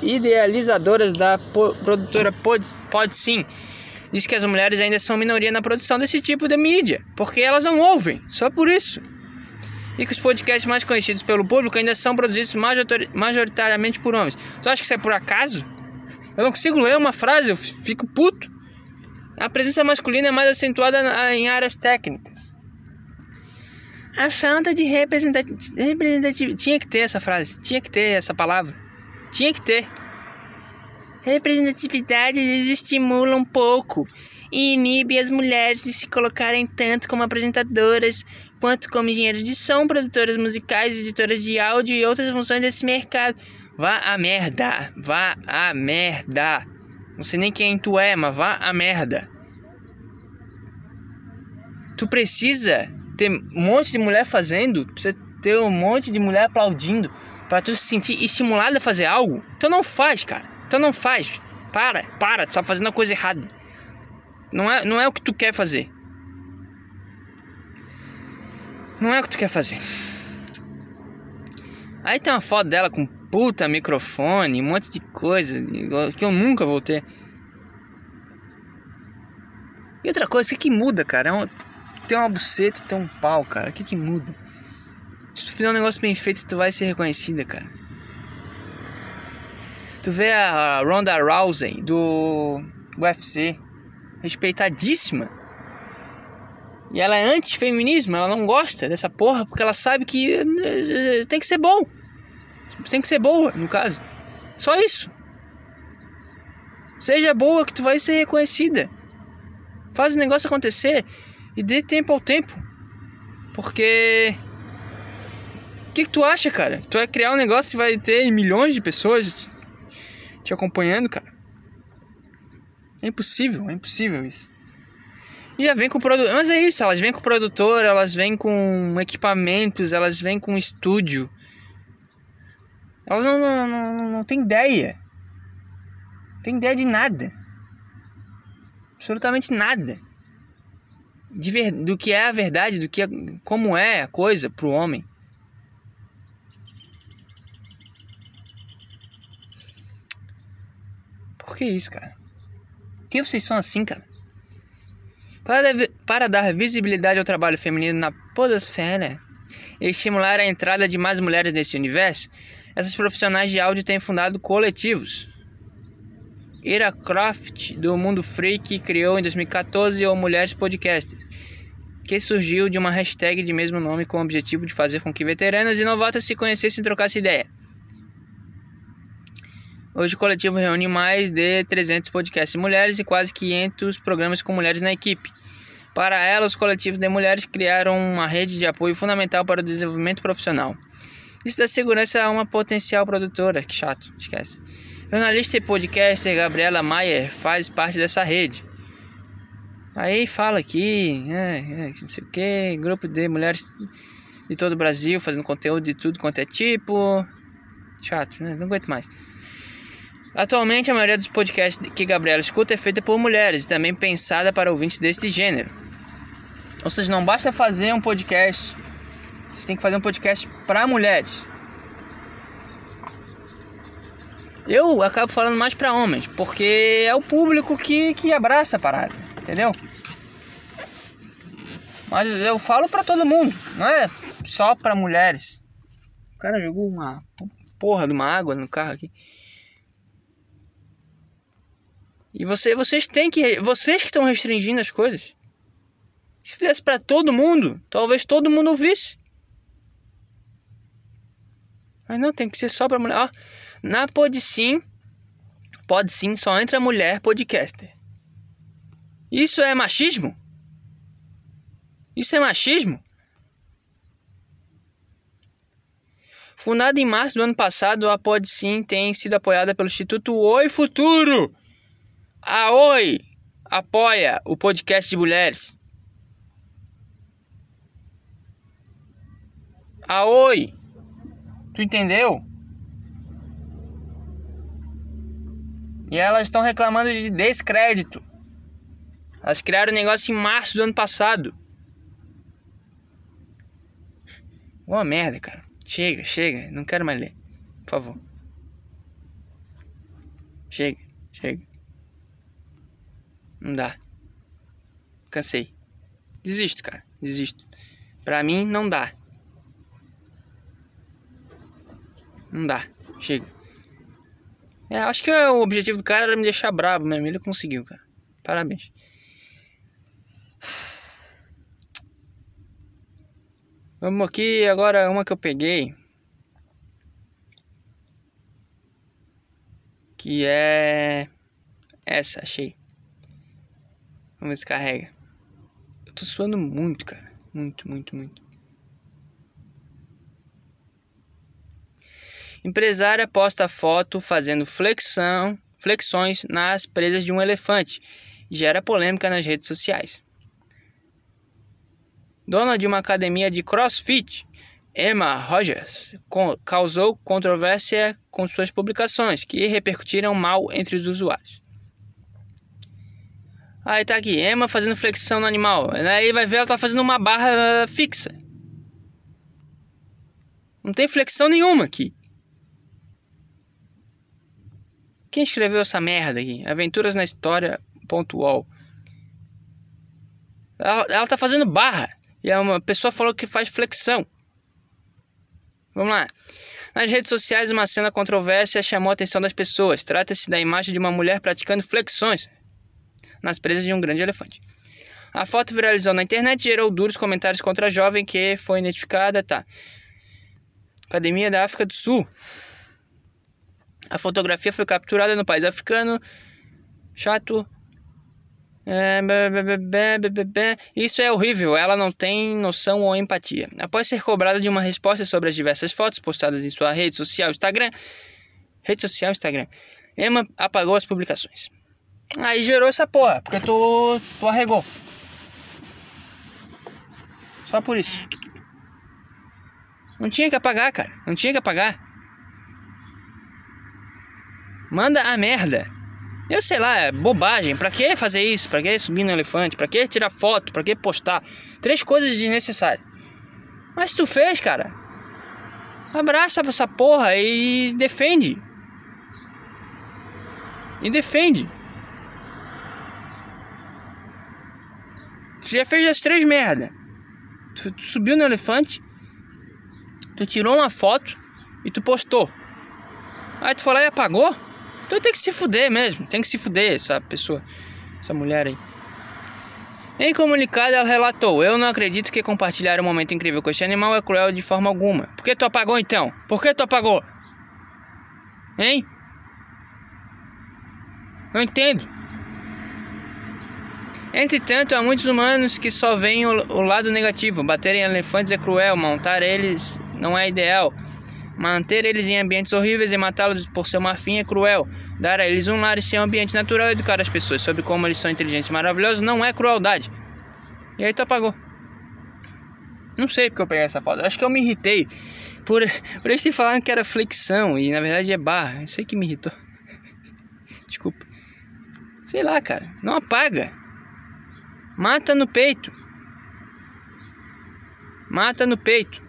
idealizadoras da produtora Pod, Pod Sim, diz que as mulheres ainda são minoria na produção desse tipo de mídia, porque elas não ouvem, só por isso. E que os podcasts mais conhecidos pelo público ainda são produzidos majoritariamente por homens. Tu acha que isso é por acaso? Eu não consigo ler uma frase, eu fico puto. A presença masculina é mais acentuada em áreas técnicas. A falta de representatividade. Tinha que ter essa frase. Tinha que ter essa palavra. Tinha que ter. Representatividade desestimula um pouco e inibe as mulheres de se colocarem tanto como apresentadoras, quanto como engenheiros de som, produtoras musicais, editoras de áudio e outras funções desse mercado. Vá a merda, vá a merda. Não sei nem quem tu é, mas vá a merda. Tu precisa ter um monte de mulher fazendo, precisa ter um monte de mulher aplaudindo para tu se sentir estimulado a fazer algo. Então não faz, cara. Então não faz. Para, para, tu tá fazendo a coisa errada. Não é, não é o que tu quer fazer. Não é o que tu quer fazer. Aí tem uma foto dela com puta microfone, um monte de coisa que eu nunca vou ter. E outra coisa, o que, que muda, cara? É um, tem uma buceta e tem um pau, cara. O que, que muda? Se tu fizer um negócio bem feito, tu vai ser reconhecida, cara. Tu vê a Ronda Rousey do UFC, respeitadíssima. E ela é anti-feminismo, ela não gosta dessa porra porque ela sabe que eh, tem que ser bom. Tem que ser boa, no caso. Só isso. Seja boa que tu vai ser reconhecida. Faz o negócio acontecer e dê tempo ao tempo. Porque o que, que tu acha, cara? Tu vai criar um negócio e vai ter milhões de pessoas te acompanhando, cara. É impossível, é impossível isso. E já vem com produto. Mas é isso, elas vêm com produtor, elas vêm com equipamentos, elas vêm com estúdio. Elas não, não, não, não têm ideia. Não tem ideia de nada. Absolutamente nada. De ver, do que é a verdade, do que é, como é a coisa pro homem. Por que isso, cara? Por que vocês são assim, cara? Para, dar visibilidade ao trabalho feminino na podosfera e estimular a entrada de mais mulheres nesse universo, essas profissionais de áudio têm fundado coletivos. Ira Croft, do Mundo Freak, criou em 2014 o Mulheres Podcasters, que surgiu de uma hashtag de mesmo nome com o objetivo de fazer com que veteranas e novatas se conhecessem e trocassem ideia. Hoje o coletivo reúne mais de 300 podcasts mulheres e quase 500 programas com mulheres na equipe. Para ela, os coletivos de mulheres criaram uma rede de apoio fundamental para o desenvolvimento profissional. Isso dá segurança a uma potencial produtora. Que chato, esquece. Jornalista e podcaster Gabriela Maier faz parte dessa rede. Aí fala aqui, é, é, não sei o que, grupo de mulheres de todo o Brasil fazendo conteúdo de tudo quanto é tipo. Chato, né? Não aguento mais. Atualmente, a maioria dos podcasts que Gabriela escuta é feita por mulheres e também pensada para ouvintes desse gênero. Ou seja, não basta fazer um podcast, você tem que fazer um podcast para mulheres. Eu acabo falando mais para homens, porque é o público que, que abraça a parada, entendeu? Mas eu falo para todo mundo, não é só para mulheres. O cara jogou uma porra de uma água no carro aqui. E você, vocês têm que. Vocês que estão restringindo as coisas. Se fizesse para todo mundo, talvez todo mundo ouvisse. Mas não, tem que ser só pra mulher. Na Pode Sim, Pode Sim, só entra mulher podcaster. Isso é machismo? Isso é machismo? Fundada em março do ano passado, a Pode Sim tem sido apoiada pelo Instituto Oi Futuro a Oi apoia o podcast de mulheres. A Oi, tu entendeu? E elas estão reclamando de descrédito. Elas criaram o negócio em março do ano passado. Uma merda, cara. Chega, chega. Não quero mais ler. Por favor. Chega, chega. Não dá. Cansei. Desisto, cara. Desisto. Pra mim, não dá. Não dá. Chega. É, acho que o objetivo do cara era me deixar bravo mesmo. Ele conseguiu, cara. Parabéns. Vamos aqui agora uma que eu peguei. Que é. Essa, achei. Vamos ver se carrega. Eu tô suando muito, cara. Muito, muito, muito. Empresária posta foto fazendo flexão, flexões nas presas de um elefante. Gera polêmica nas redes sociais. Dona de uma academia de crossfit, Emma Rogers, causou controvérsia com suas publicações, que repercutiram mal entre os usuários. Aí tá aqui, Emma fazendo flexão no animal. Aí vai ver ela tá fazendo uma barra fixa. Não tem flexão nenhuma aqui. Quem escreveu essa merda aqui? Aventuras na História. Pontual. Ela, ela tá fazendo barra. E uma pessoa falou que faz flexão. Vamos lá. Nas redes sociais, uma cena controversa chamou a atenção das pessoas. Trata-se da imagem de uma mulher praticando flexões nas presas de um grande elefante. A foto viralizou na internet e gerou duros comentários contra a jovem que foi identificada, tá? Academia da África do Sul. A fotografia foi capturada no país africano. Chato. É, Isso é horrível, ela não tem noção ou empatia. Após ser cobrada de uma resposta sobre as diversas fotos postadas em sua rede social Instagram, rede social Instagram, Emma apagou as publicações. Aí gerou essa porra, porque tu, tu arregou. Só por isso. Não tinha que apagar, cara. Não tinha que apagar. Manda a merda. Eu sei lá, é bobagem. Pra que fazer isso? Pra que subir no elefante? Pra que tirar foto? Pra que postar? Três coisas desnecessárias. Mas tu fez, cara. Abraça essa porra e defende. E defende. Tu já fez as três merda. Tu, tu subiu no elefante, tu tirou uma foto e tu postou. Aí tu lá e apagou? Então tem que se fuder mesmo, tem que se fuder essa pessoa, essa mulher aí. Em comunicado, ela relatou: Eu não acredito que compartilhar um momento incrível com este animal é cruel de forma alguma. Por que tu apagou então? Por que tu apagou? Hein? Não entendo. Entretanto, há muitos humanos que só veem o, o lado negativo. Bater em elefantes é cruel, montar eles não é ideal. Manter eles em ambientes horríveis e matá-los por ser uma fim é cruel. Dar a eles um lar e ser um ambiente natural e educar as pessoas sobre como eles são inteligentes e maravilhosos não é crueldade. E aí tu apagou. Não sei porque eu peguei essa foto. Acho que eu me irritei por, *laughs* por eles terem que era flexão e na verdade é barra. Isso aí que me irritou. *laughs* Desculpa. Sei lá, cara. Não apaga. Mata no peito. Mata no peito.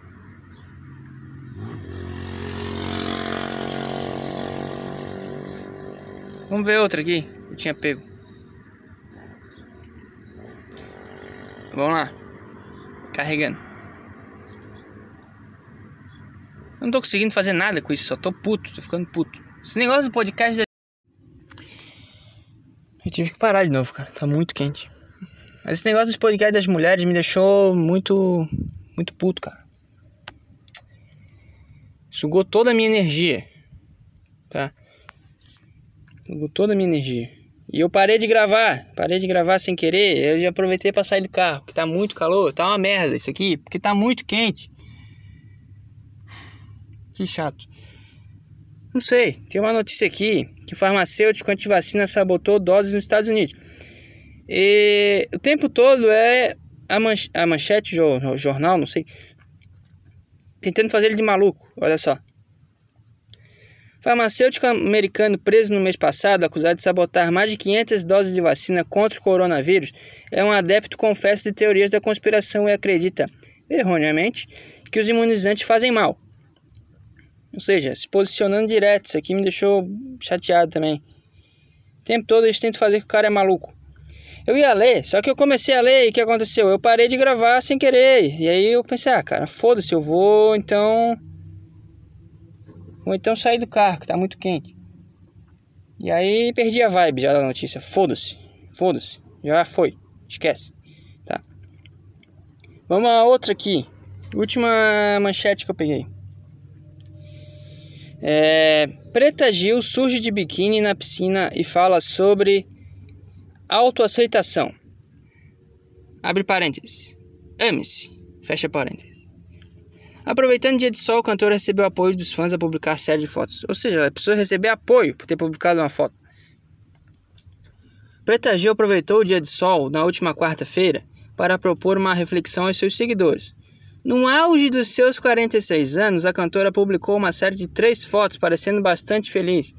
Vamos ver outra aqui. Eu tinha pego. Vamos lá. Carregando. Eu não tô conseguindo fazer nada com isso, só tô puto, tô ficando puto. Esse negócio do podcast. Eu tive que parar de novo, cara. Tá muito quente. Mas esse negócio dos podcasts das mulheres me deixou muito. muito puto, cara. Sugou toda a minha energia. Tá? Sugou toda a minha energia. E eu parei de gravar, parei de gravar sem querer. Eu já aproveitei para sair do carro, que tá muito calor, tá uma merda isso aqui, porque tá muito quente. Que chato. Não sei, tem uma notícia aqui que farmacêutico antivacina sabotou doses nos Estados Unidos. E o tempo todo é a, manch a manchete, o jornal, não sei, tentando fazer ele de maluco. Olha só. Farmacêutico americano preso no mês passado, acusado de sabotar mais de 500 doses de vacina contra o coronavírus, é um adepto confesso de teorias da conspiração e acredita, erroneamente, que os imunizantes fazem mal. Ou seja, se posicionando direto, isso aqui me deixou chateado também. O tempo todo eles tentam fazer que o cara é maluco. Eu ia ler, só que eu comecei a ler e o que aconteceu? Eu parei de gravar sem querer. E aí eu pensei, ah, cara, foda-se, eu vou então ou então sair do carro, que tá muito quente. E aí perdi a vibe já da notícia. Foda-se. Foda-se. Já foi. Esquece. Tá. Vamos a outra aqui. Última manchete que eu peguei. É, Preta Gil surge de biquíni na piscina e fala sobre autoaceitação. Abre parênteses. Ame-se. Fecha parênteses. Aproveitando o dia de sol, o cantor recebeu apoio dos fãs a publicar série de fotos. Ou seja, a pessoa recebeu apoio por ter publicado uma foto. Preta Gil aproveitou o dia de sol na última quarta-feira para propor uma reflexão aos seus seguidores. No auge dos seus 46 anos, a cantora publicou uma série de três fotos parecendo bastante feliz,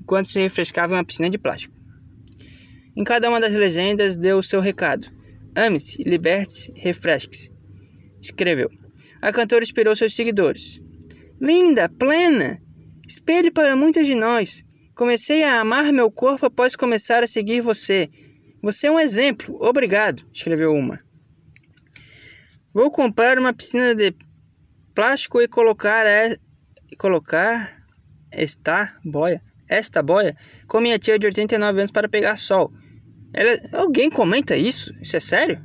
enquanto se refrescava em uma piscina de plástico. Em cada uma das legendas deu o seu recado: Ame-se, liberte-se, refresque-se. Escreveu. A cantora inspirou seus seguidores. Linda, plena, espelho para muitas de nós. Comecei a amar meu corpo após começar a seguir você. Você é um exemplo. Obrigado, escreveu uma. Vou comprar uma piscina de plástico e colocar colocar esta boia, esta boia com minha tia de 89 anos para pegar sol. Ela, alguém comenta isso? Isso é sério?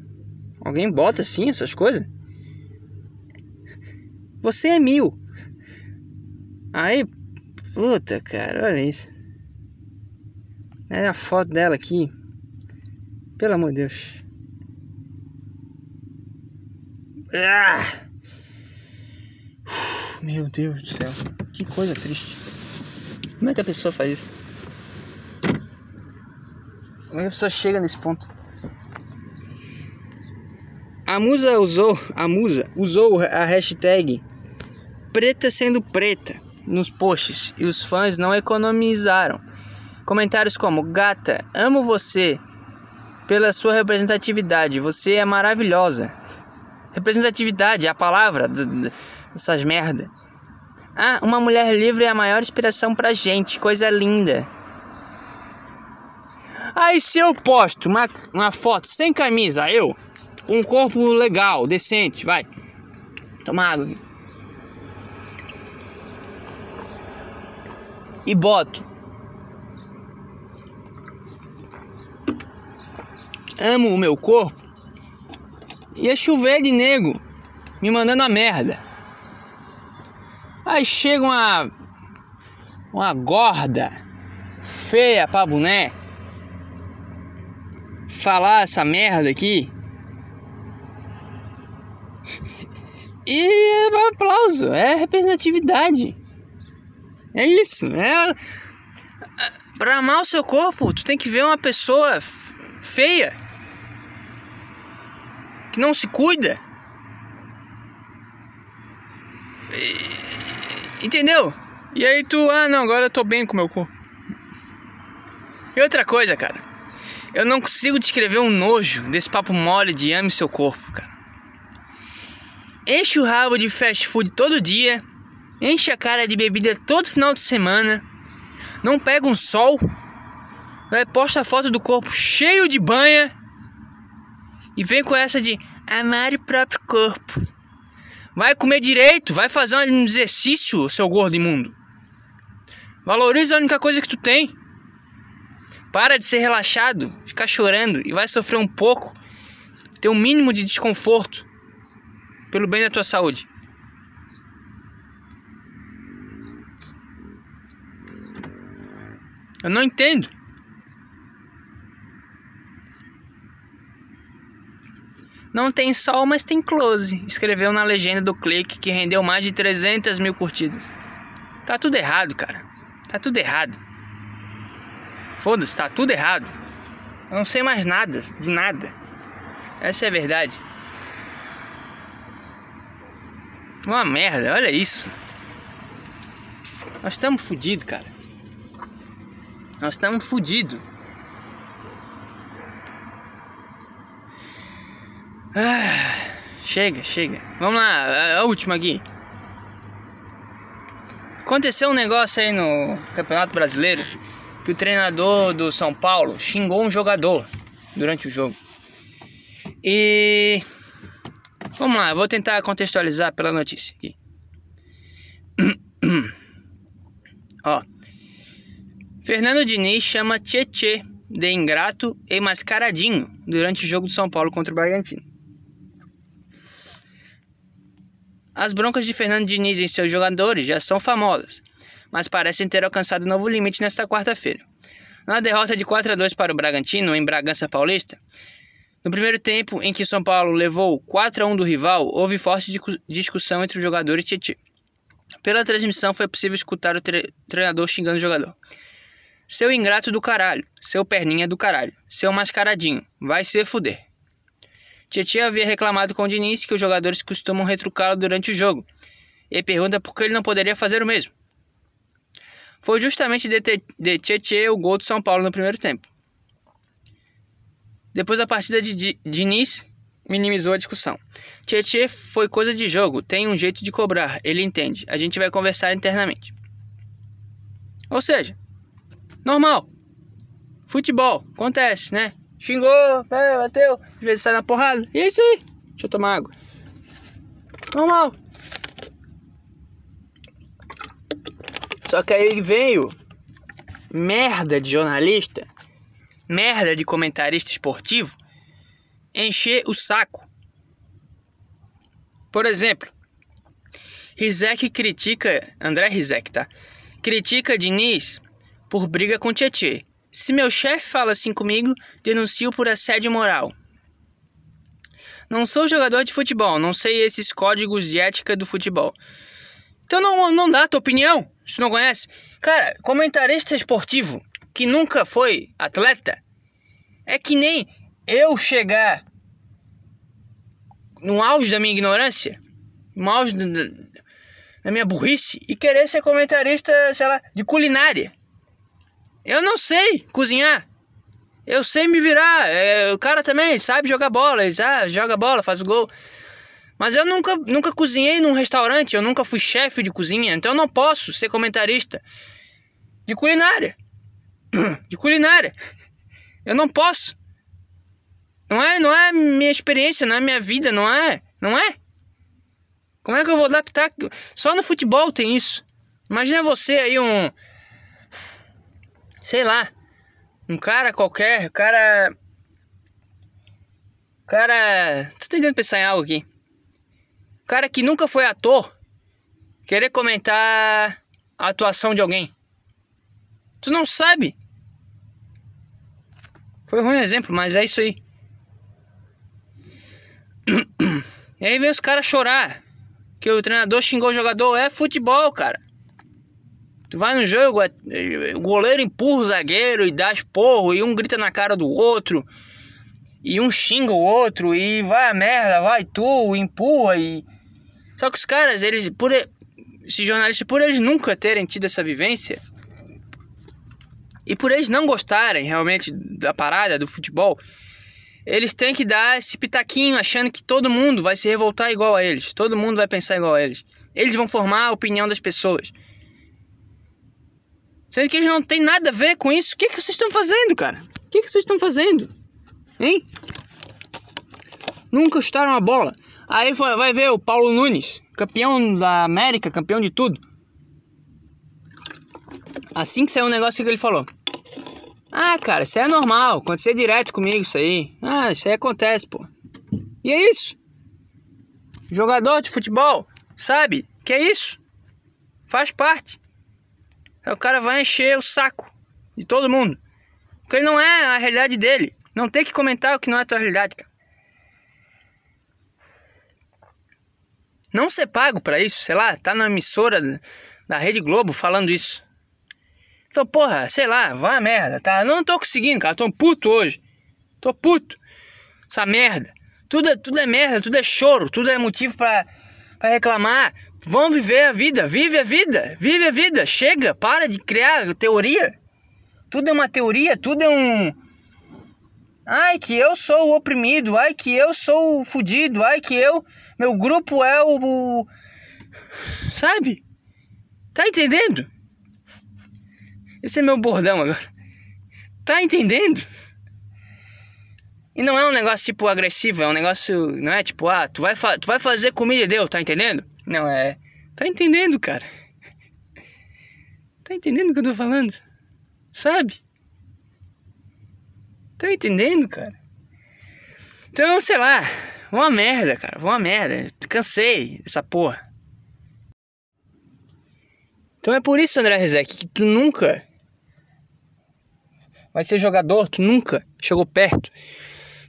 Alguém bota assim essas coisas? Você é mil. Aí, puta, cara, olha isso. É a foto dela aqui. Pelo amor de Deus. Ah! Meu Deus do céu. Que coisa triste. Como é que a pessoa faz isso? Como é que a pessoa chega nesse ponto? A musa usou, a musa usou a hashtag preta sendo preta nos posts e os fãs não economizaram. Comentários como: Gata, amo você pela sua representatividade, você é maravilhosa. Representatividade é a palavra dessas merda. Ah, uma mulher livre é a maior inspiração pra gente, coisa linda. Aí se eu posto uma, uma foto sem camisa, eu, com um corpo legal, decente, vai. Toma água aqui. E boto. Amo o meu corpo ia chover de nego me mandando a merda. Aí chega uma uma gorda feia pra boné falar essa merda aqui. E é aplauso, é representatividade. É isso, é para amar o seu corpo, tu tem que ver uma pessoa feia que não se cuida. Entendeu? E aí tu, ah não, agora eu tô bem com o meu corpo. E outra coisa, cara. Eu não consigo descrever um nojo desse papo mole de ame seu corpo, cara. Enche o rabo de fast food todo dia. Enche a cara de bebida todo final de semana. Não pega um sol. Vai posta foto do corpo cheio de banha e vem com essa de amar o próprio corpo. Vai comer direito, vai fazer um exercício, seu gordo imundo. Valoriza a única coisa que tu tem. Para de ser relaxado, ficar chorando e vai sofrer um pouco, ter um mínimo de desconforto pelo bem da tua saúde. Eu não entendo. Não tem sol, mas tem close. Escreveu na legenda do clique que rendeu mais de 300 mil curtidas. Tá tudo errado, cara. Tá tudo errado. Foda-se, tá tudo errado. Eu não sei mais nada, de nada. Essa é a verdade. Uma merda, olha isso. Nós estamos fodidos, cara. Nós estamos fodidos. Ah, chega, chega. Vamos lá, a última aqui. Aconteceu um negócio aí no Campeonato Brasileiro que o treinador do São Paulo xingou um jogador durante o jogo. E vamos lá, vou tentar contextualizar pela notícia aqui. *clears throat* Ó. Fernando Diniz chama Tietê de ingrato e mascaradinho durante o jogo do São Paulo contra o Bragantino. As broncas de Fernando Diniz em seus jogadores já são famosas, mas parecem ter alcançado novo limite nesta quarta-feira. Na derrota de 4 a 2 para o Bragantino em Bragança Paulista, no primeiro tempo em que São Paulo levou 4 a 1 do rival, houve forte discussão entre o jogador e Tietchan. Pela transmissão foi possível escutar o tre treinador xingando o jogador. Seu ingrato do caralho, seu perninha do caralho, seu mascaradinho, vai se fuder. Tietchan havia reclamado com o Diniz que os jogadores costumam retrucá-lo durante o jogo, e pergunta por que ele não poderia fazer o mesmo. Foi justamente de, de Tietchan o gol do São Paulo no primeiro tempo. Depois da partida de Diniz, minimizou a discussão. Tietchan foi coisa de jogo, tem um jeito de cobrar, ele entende. A gente vai conversar internamente. Ou seja, normal. Futebol, acontece, né? Xingou, é, bateu, às vezes sai na porrada. E é isso aí. Deixa eu tomar água. Normal. Só que aí veio merda de jornalista, merda de comentarista esportivo, encher o saco. Por exemplo, Rizek critica, André Rizek, tá? Critica Diniz por briga com Tietê. Se meu chefe fala assim comigo, denuncio por assédio moral. Não sou jogador de futebol, não sei esses códigos de ética do futebol. Então não, não dá tua opinião, se não conhece. Cara, comentarista esportivo que nunca foi atleta é que nem eu chegar no auge da minha ignorância, no auge da, da minha burrice e querer ser comentarista, sei lá, de culinária. Eu não sei cozinhar. Eu sei me virar. É, o cara também sabe jogar bola. Ele ah, joga bola, faz gol. Mas eu nunca, nunca cozinhei num restaurante. Eu nunca fui chefe de cozinha. Então eu não posso ser comentarista de culinária. *clears throat* De culinária. Eu não posso. Não é, não é minha experiência, não é minha vida, não é? Não é? Como é que eu vou adaptar? Só no futebol tem isso. Imagina você aí um sei lá, um cara qualquer, o cara. Cara. Tô tentando pensar em algo aqui. Cara que nunca foi ator querer comentar a atuação de alguém. Tu não sabe. Foi ruim exemplo, mas é isso aí. *clears throat* E aí vem os caras chorar. Que o treinador xingou o jogador. É futebol, cara. Tu vai no jogo, é, o goleiro empurra o zagueiro e dá esporro, e um grita na cara do outro, e um xinga o outro, e vai a merda, vai tu, empurra, e. Só que os caras, eles, por. Esses jornalistas, por eles nunca terem tido essa vivência, e por eles não gostarem realmente da parada, do futebol, eles têm que dar esse pitaquinho achando que todo mundo vai se revoltar igual a eles, todo mundo vai pensar igual a eles. Eles vão formar a opinião das pessoas. Sendo que eles não tem nada a ver com isso. O que, que vocês estão fazendo, cara? O que, que vocês estão fazendo? Hein? Nunca chutaram a bola. Aí vai ver o Paulo Nunes, campeão da América, campeão de tudo. Assim que saiu um negócio que ele falou. Ah, cara, isso é normal. Acontecer direto comigo isso aí. Ah, isso aí acontece, pô. E é isso. Jogador de futebol, sabe? Que é isso? Faz parte. Aí o cara vai encher o saco de todo mundo. Porque não é a realidade dele. Não tem que comentar o que não é a tua realidade, cara. Não ser pago para isso, sei lá, tá na emissora da Rede Globo falando isso. Então, porra, sei lá, vai merda, tá? Não tô conseguindo, cara. Tô puto hoje. Tô puto. Essa merda. Tudo é, tudo é merda, tudo é choro, tudo é motivo pra reclamar. Vão viver a vida, vive a vida, vive a vida. Chega, para de criar teoria. Tudo é uma teoria, tudo é um. Ai, que eu sou o oprimido, ai, que eu sou o fudido, ai, que eu. Meu grupo é o. o... Sabe? Tá entendendo? Esse é meu bordão agora. Tá entendendo? E não é um negócio tipo agressivo, é um negócio. Não é tipo, ah, tu vai, tu vai fazer comida deu, tá entendendo? Não, é. Tá entendendo, cara? Tá entendendo o que eu tô falando? Sabe? Tá entendendo, cara? Então, sei lá, uma merda, cara, uma merda. Cansei dessa porra. Então é por isso, André Rezek, que tu nunca vai ser jogador, tu nunca chegou perto.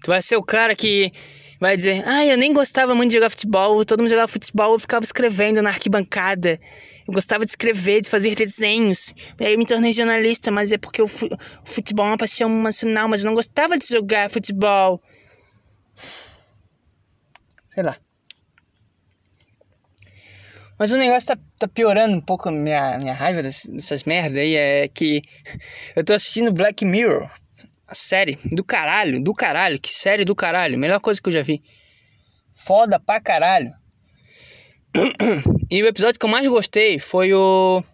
Tu vai ser o cara que vai dizer: Ah, eu nem gostava muito de jogar futebol, todo mundo jogava futebol, eu ficava escrevendo na arquibancada. Eu gostava de escrever, de fazer desenhos. Aí eu me tornei jornalista, mas é porque o futebol é uma paixão nacional, mas eu não gostava de jogar futebol. Sei lá. Mas o negócio tá, tá piorando um pouco a minha, minha raiva dessas, dessas merdas aí. É que *laughs* eu tô assistindo Black Mirror. A série do caralho, do caralho. Que série do caralho. Melhor coisa que eu já vi. Foda pra caralho. E o episódio que eu mais gostei foi o.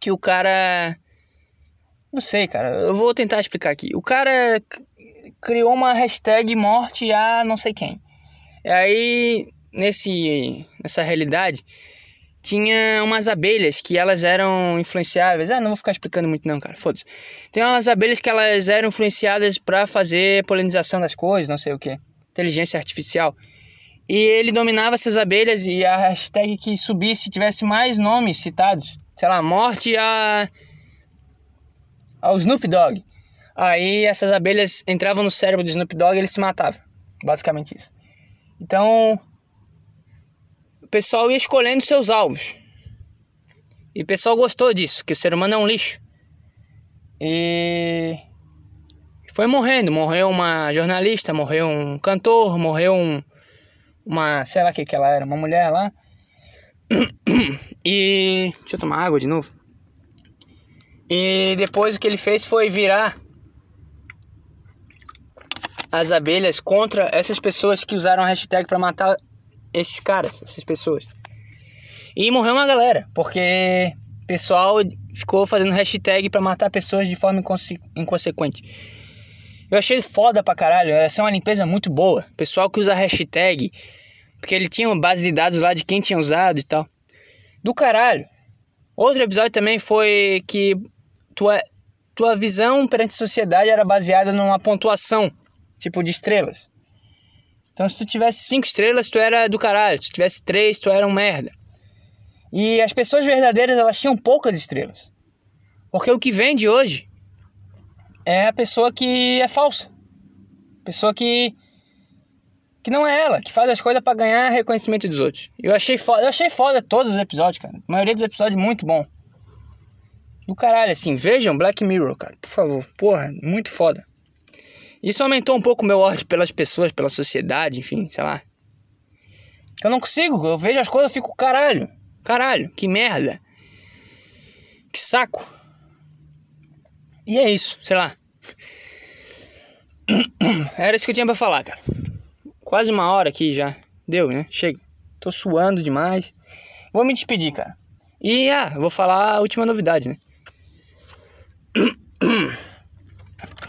Que o cara. Não sei, cara. Eu vou tentar explicar aqui. O cara criou uma hashtag morte a não sei quem. E aí, nesse, nessa realidade, tinha umas abelhas que elas eram influenciáveis. Ah, não vou ficar explicando muito não, cara. Foda-se. Tem umas abelhas que elas eram influenciadas para fazer polinização das coisas, não sei o que. Inteligência artificial. E ele dominava essas abelhas e a hashtag que subisse tivesse mais nomes citados. Sei lá, morte a ao Snoop Dogg. Aí essas abelhas entravam no cérebro do Snoop Dogg e ele se matava. Basicamente isso. Então, pessoal ia escolhendo seus alvos. E o pessoal gostou disso, que o ser humano é um lixo. E foi morrendo. Morreu uma jornalista, morreu um cantor, morreu um, uma. sei lá o que, que ela era, uma mulher lá. *clears throat* E. Deixa eu tomar água de novo. E depois o que ele fez foi virar as abelhas contra essas pessoas que usaram a hashtag para matar esses caras, essas pessoas. E morreu uma galera, porque o pessoal ficou fazendo hashtag para matar pessoas de forma inconse inconsequente. Eu achei foda pra caralho, essa é uma limpeza muito boa. Pessoal que usa hashtag, porque ele tinha uma base de dados lá de quem tinha usado e tal. Do caralho. Outro episódio também foi que tua, tua visão perante a sociedade era baseada numa pontuação, tipo de estrelas. Então, se tu tivesse cinco estrelas, tu era do caralho. Se tu tivesse três, tu era um merda. E as pessoas verdadeiras, elas tinham poucas estrelas. Porque o que vende hoje é a pessoa que é falsa. Pessoa que que não é ela, que faz as coisas para ganhar reconhecimento dos outros. Eu achei foda, eu achei foda todos os episódios, cara. A maioria dos episódios muito bom. Do caralho, assim, vejam Black Mirror, cara, por favor. Porra, muito foda. Isso aumentou um pouco o meu ódio pelas pessoas, pela sociedade, enfim, sei lá. Eu não consigo, eu vejo as coisas e fico, caralho, caralho, que merda. Que saco. E é isso, sei lá. *clears throat* Era isso que eu tinha pra falar, cara. Quase uma hora aqui já. Deu, né? Chega. Tô suando demais. Vou me despedir, cara. E, ah, vou falar a última novidade, né?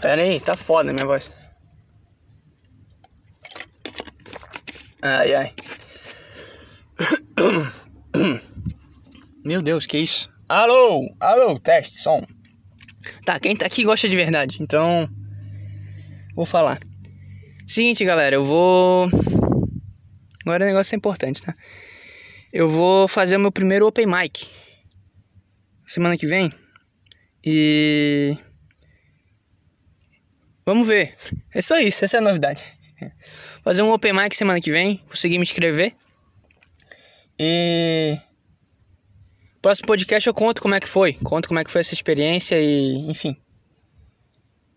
Pera aí, tá foda minha voz. Ai, ai. Meu Deus, que isso? Alô, alô, teste, som. Tá, quem tá aqui gosta de verdade, então. Vou falar. Seguinte, galera, eu vou. Agora o negócio é importante, tá? Eu vou fazer o meu primeiro open mic semana que vem. E Vamos ver. É só isso, essa é a novidade. Fazer um open mic semana que vem, consegui me inscrever. E próximo podcast eu conto como é que foi, conto como é que foi essa experiência e, enfim.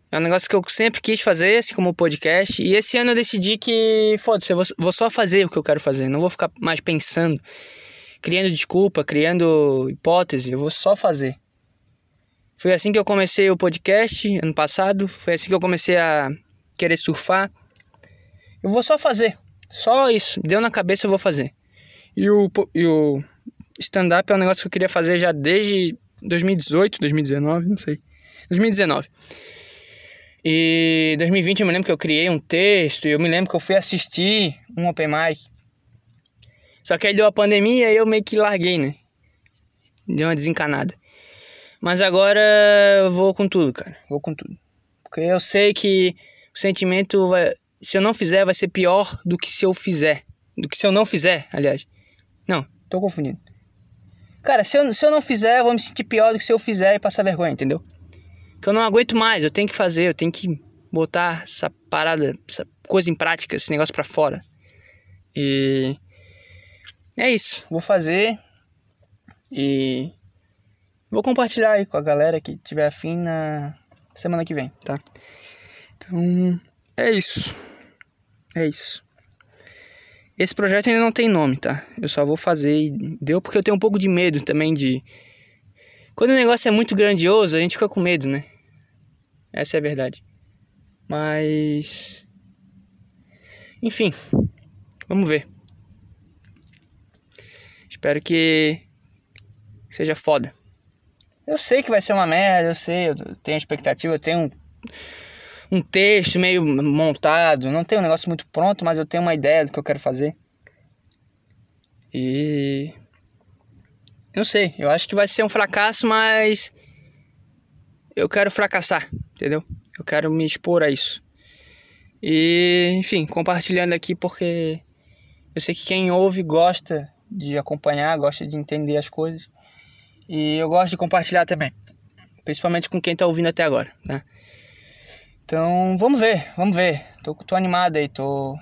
É um negócio que eu sempre quis fazer, assim como o podcast. E esse ano eu decidi que, foda-se, eu vou, vou só fazer o que eu quero fazer. Não vou ficar mais pensando, criando desculpa, criando hipótese. Eu vou só fazer. Foi assim que eu comecei o podcast ano passado. Foi assim que eu comecei a querer surfar. Eu vou só fazer. Só isso. Deu na cabeça, eu vou fazer. E o, e o stand-up é um negócio que eu queria fazer já desde 2018, 2019, não sei. 2019. E 2020 eu me lembro que eu criei um texto. Eu me lembro que eu fui assistir um open mic. Só que aí deu a pandemia e eu meio que larguei, né? Deu uma desencanada. Mas agora eu vou com tudo, cara. Vou com tudo. Porque eu sei que o sentimento vai. Se eu não fizer, vai ser pior do que se eu fizer. Do que se eu não fizer, aliás. Não, tô confundindo. Cara, se eu, se eu não fizer, eu vou me sentir pior do que se eu fizer e passar vergonha, entendeu? Que eu não aguento mais, eu tenho que fazer, eu tenho que botar essa parada, essa coisa em prática, esse negócio pra fora. E. É isso, vou fazer. E. Vou compartilhar aí com a galera que tiver afim na semana que vem, tá? Então, é isso. É isso. Esse projeto ainda não tem nome, tá? Eu só vou fazer e deu porque eu tenho um pouco de medo também de. Quando o negócio é muito grandioso, a gente fica com medo, né? Essa é a verdade. Mas. Enfim, vamos ver. Espero que seja foda. Eu sei que vai ser uma merda, eu sei, eu tenho expectativa, eu tenho um texto meio montado, não tenho um negócio muito pronto, mas eu tenho uma ideia do que eu quero fazer. E. Não sei, eu acho que vai ser um fracasso, mas. Eu quero fracassar, entendeu? Eu quero me expor a isso. E, enfim, compartilhando aqui porque eu sei que quem ouve gosta de acompanhar, gosta de entender as coisas. E eu gosto de compartilhar também. Principalmente com quem tá ouvindo até agora, né? Então, vamos ver, vamos ver. Tô, tô animado aí, tô.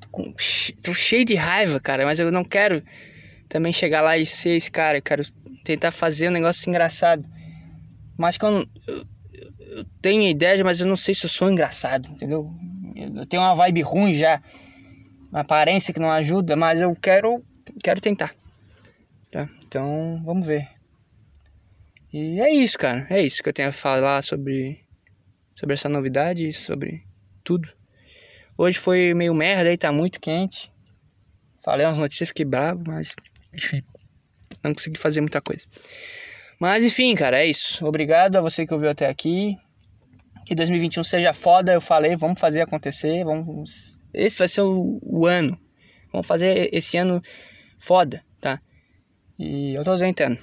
Tô, com, tô cheio de raiva, cara, mas eu não quero também chegar lá e ser esse cara. Eu quero tentar fazer um negócio engraçado. Mas que eu, eu, eu tenho ideia, mas eu não sei se eu sou engraçado, entendeu? Eu tenho uma vibe ruim já, uma aparência que não ajuda, mas eu quero, quero tentar. Então, vamos ver. E é isso, cara. É isso que eu tenho a falar sobre sobre essa novidade, sobre tudo. Hoje foi meio merda aí, tá muito quente. Falei umas notícias, fiquei bravo, mas enfim, não consegui fazer muita coisa. Mas enfim, cara, é isso. Obrigado a você que ouviu até aqui. Que 2021 seja foda, eu falei, vamos fazer acontecer, vamos esse vai ser o, o ano. Vamos fazer esse ano foda? E eu tô tentando,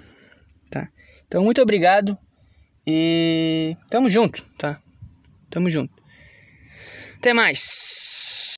tá? Então, muito obrigado e tamo junto, tá? Tamo junto. Até mais.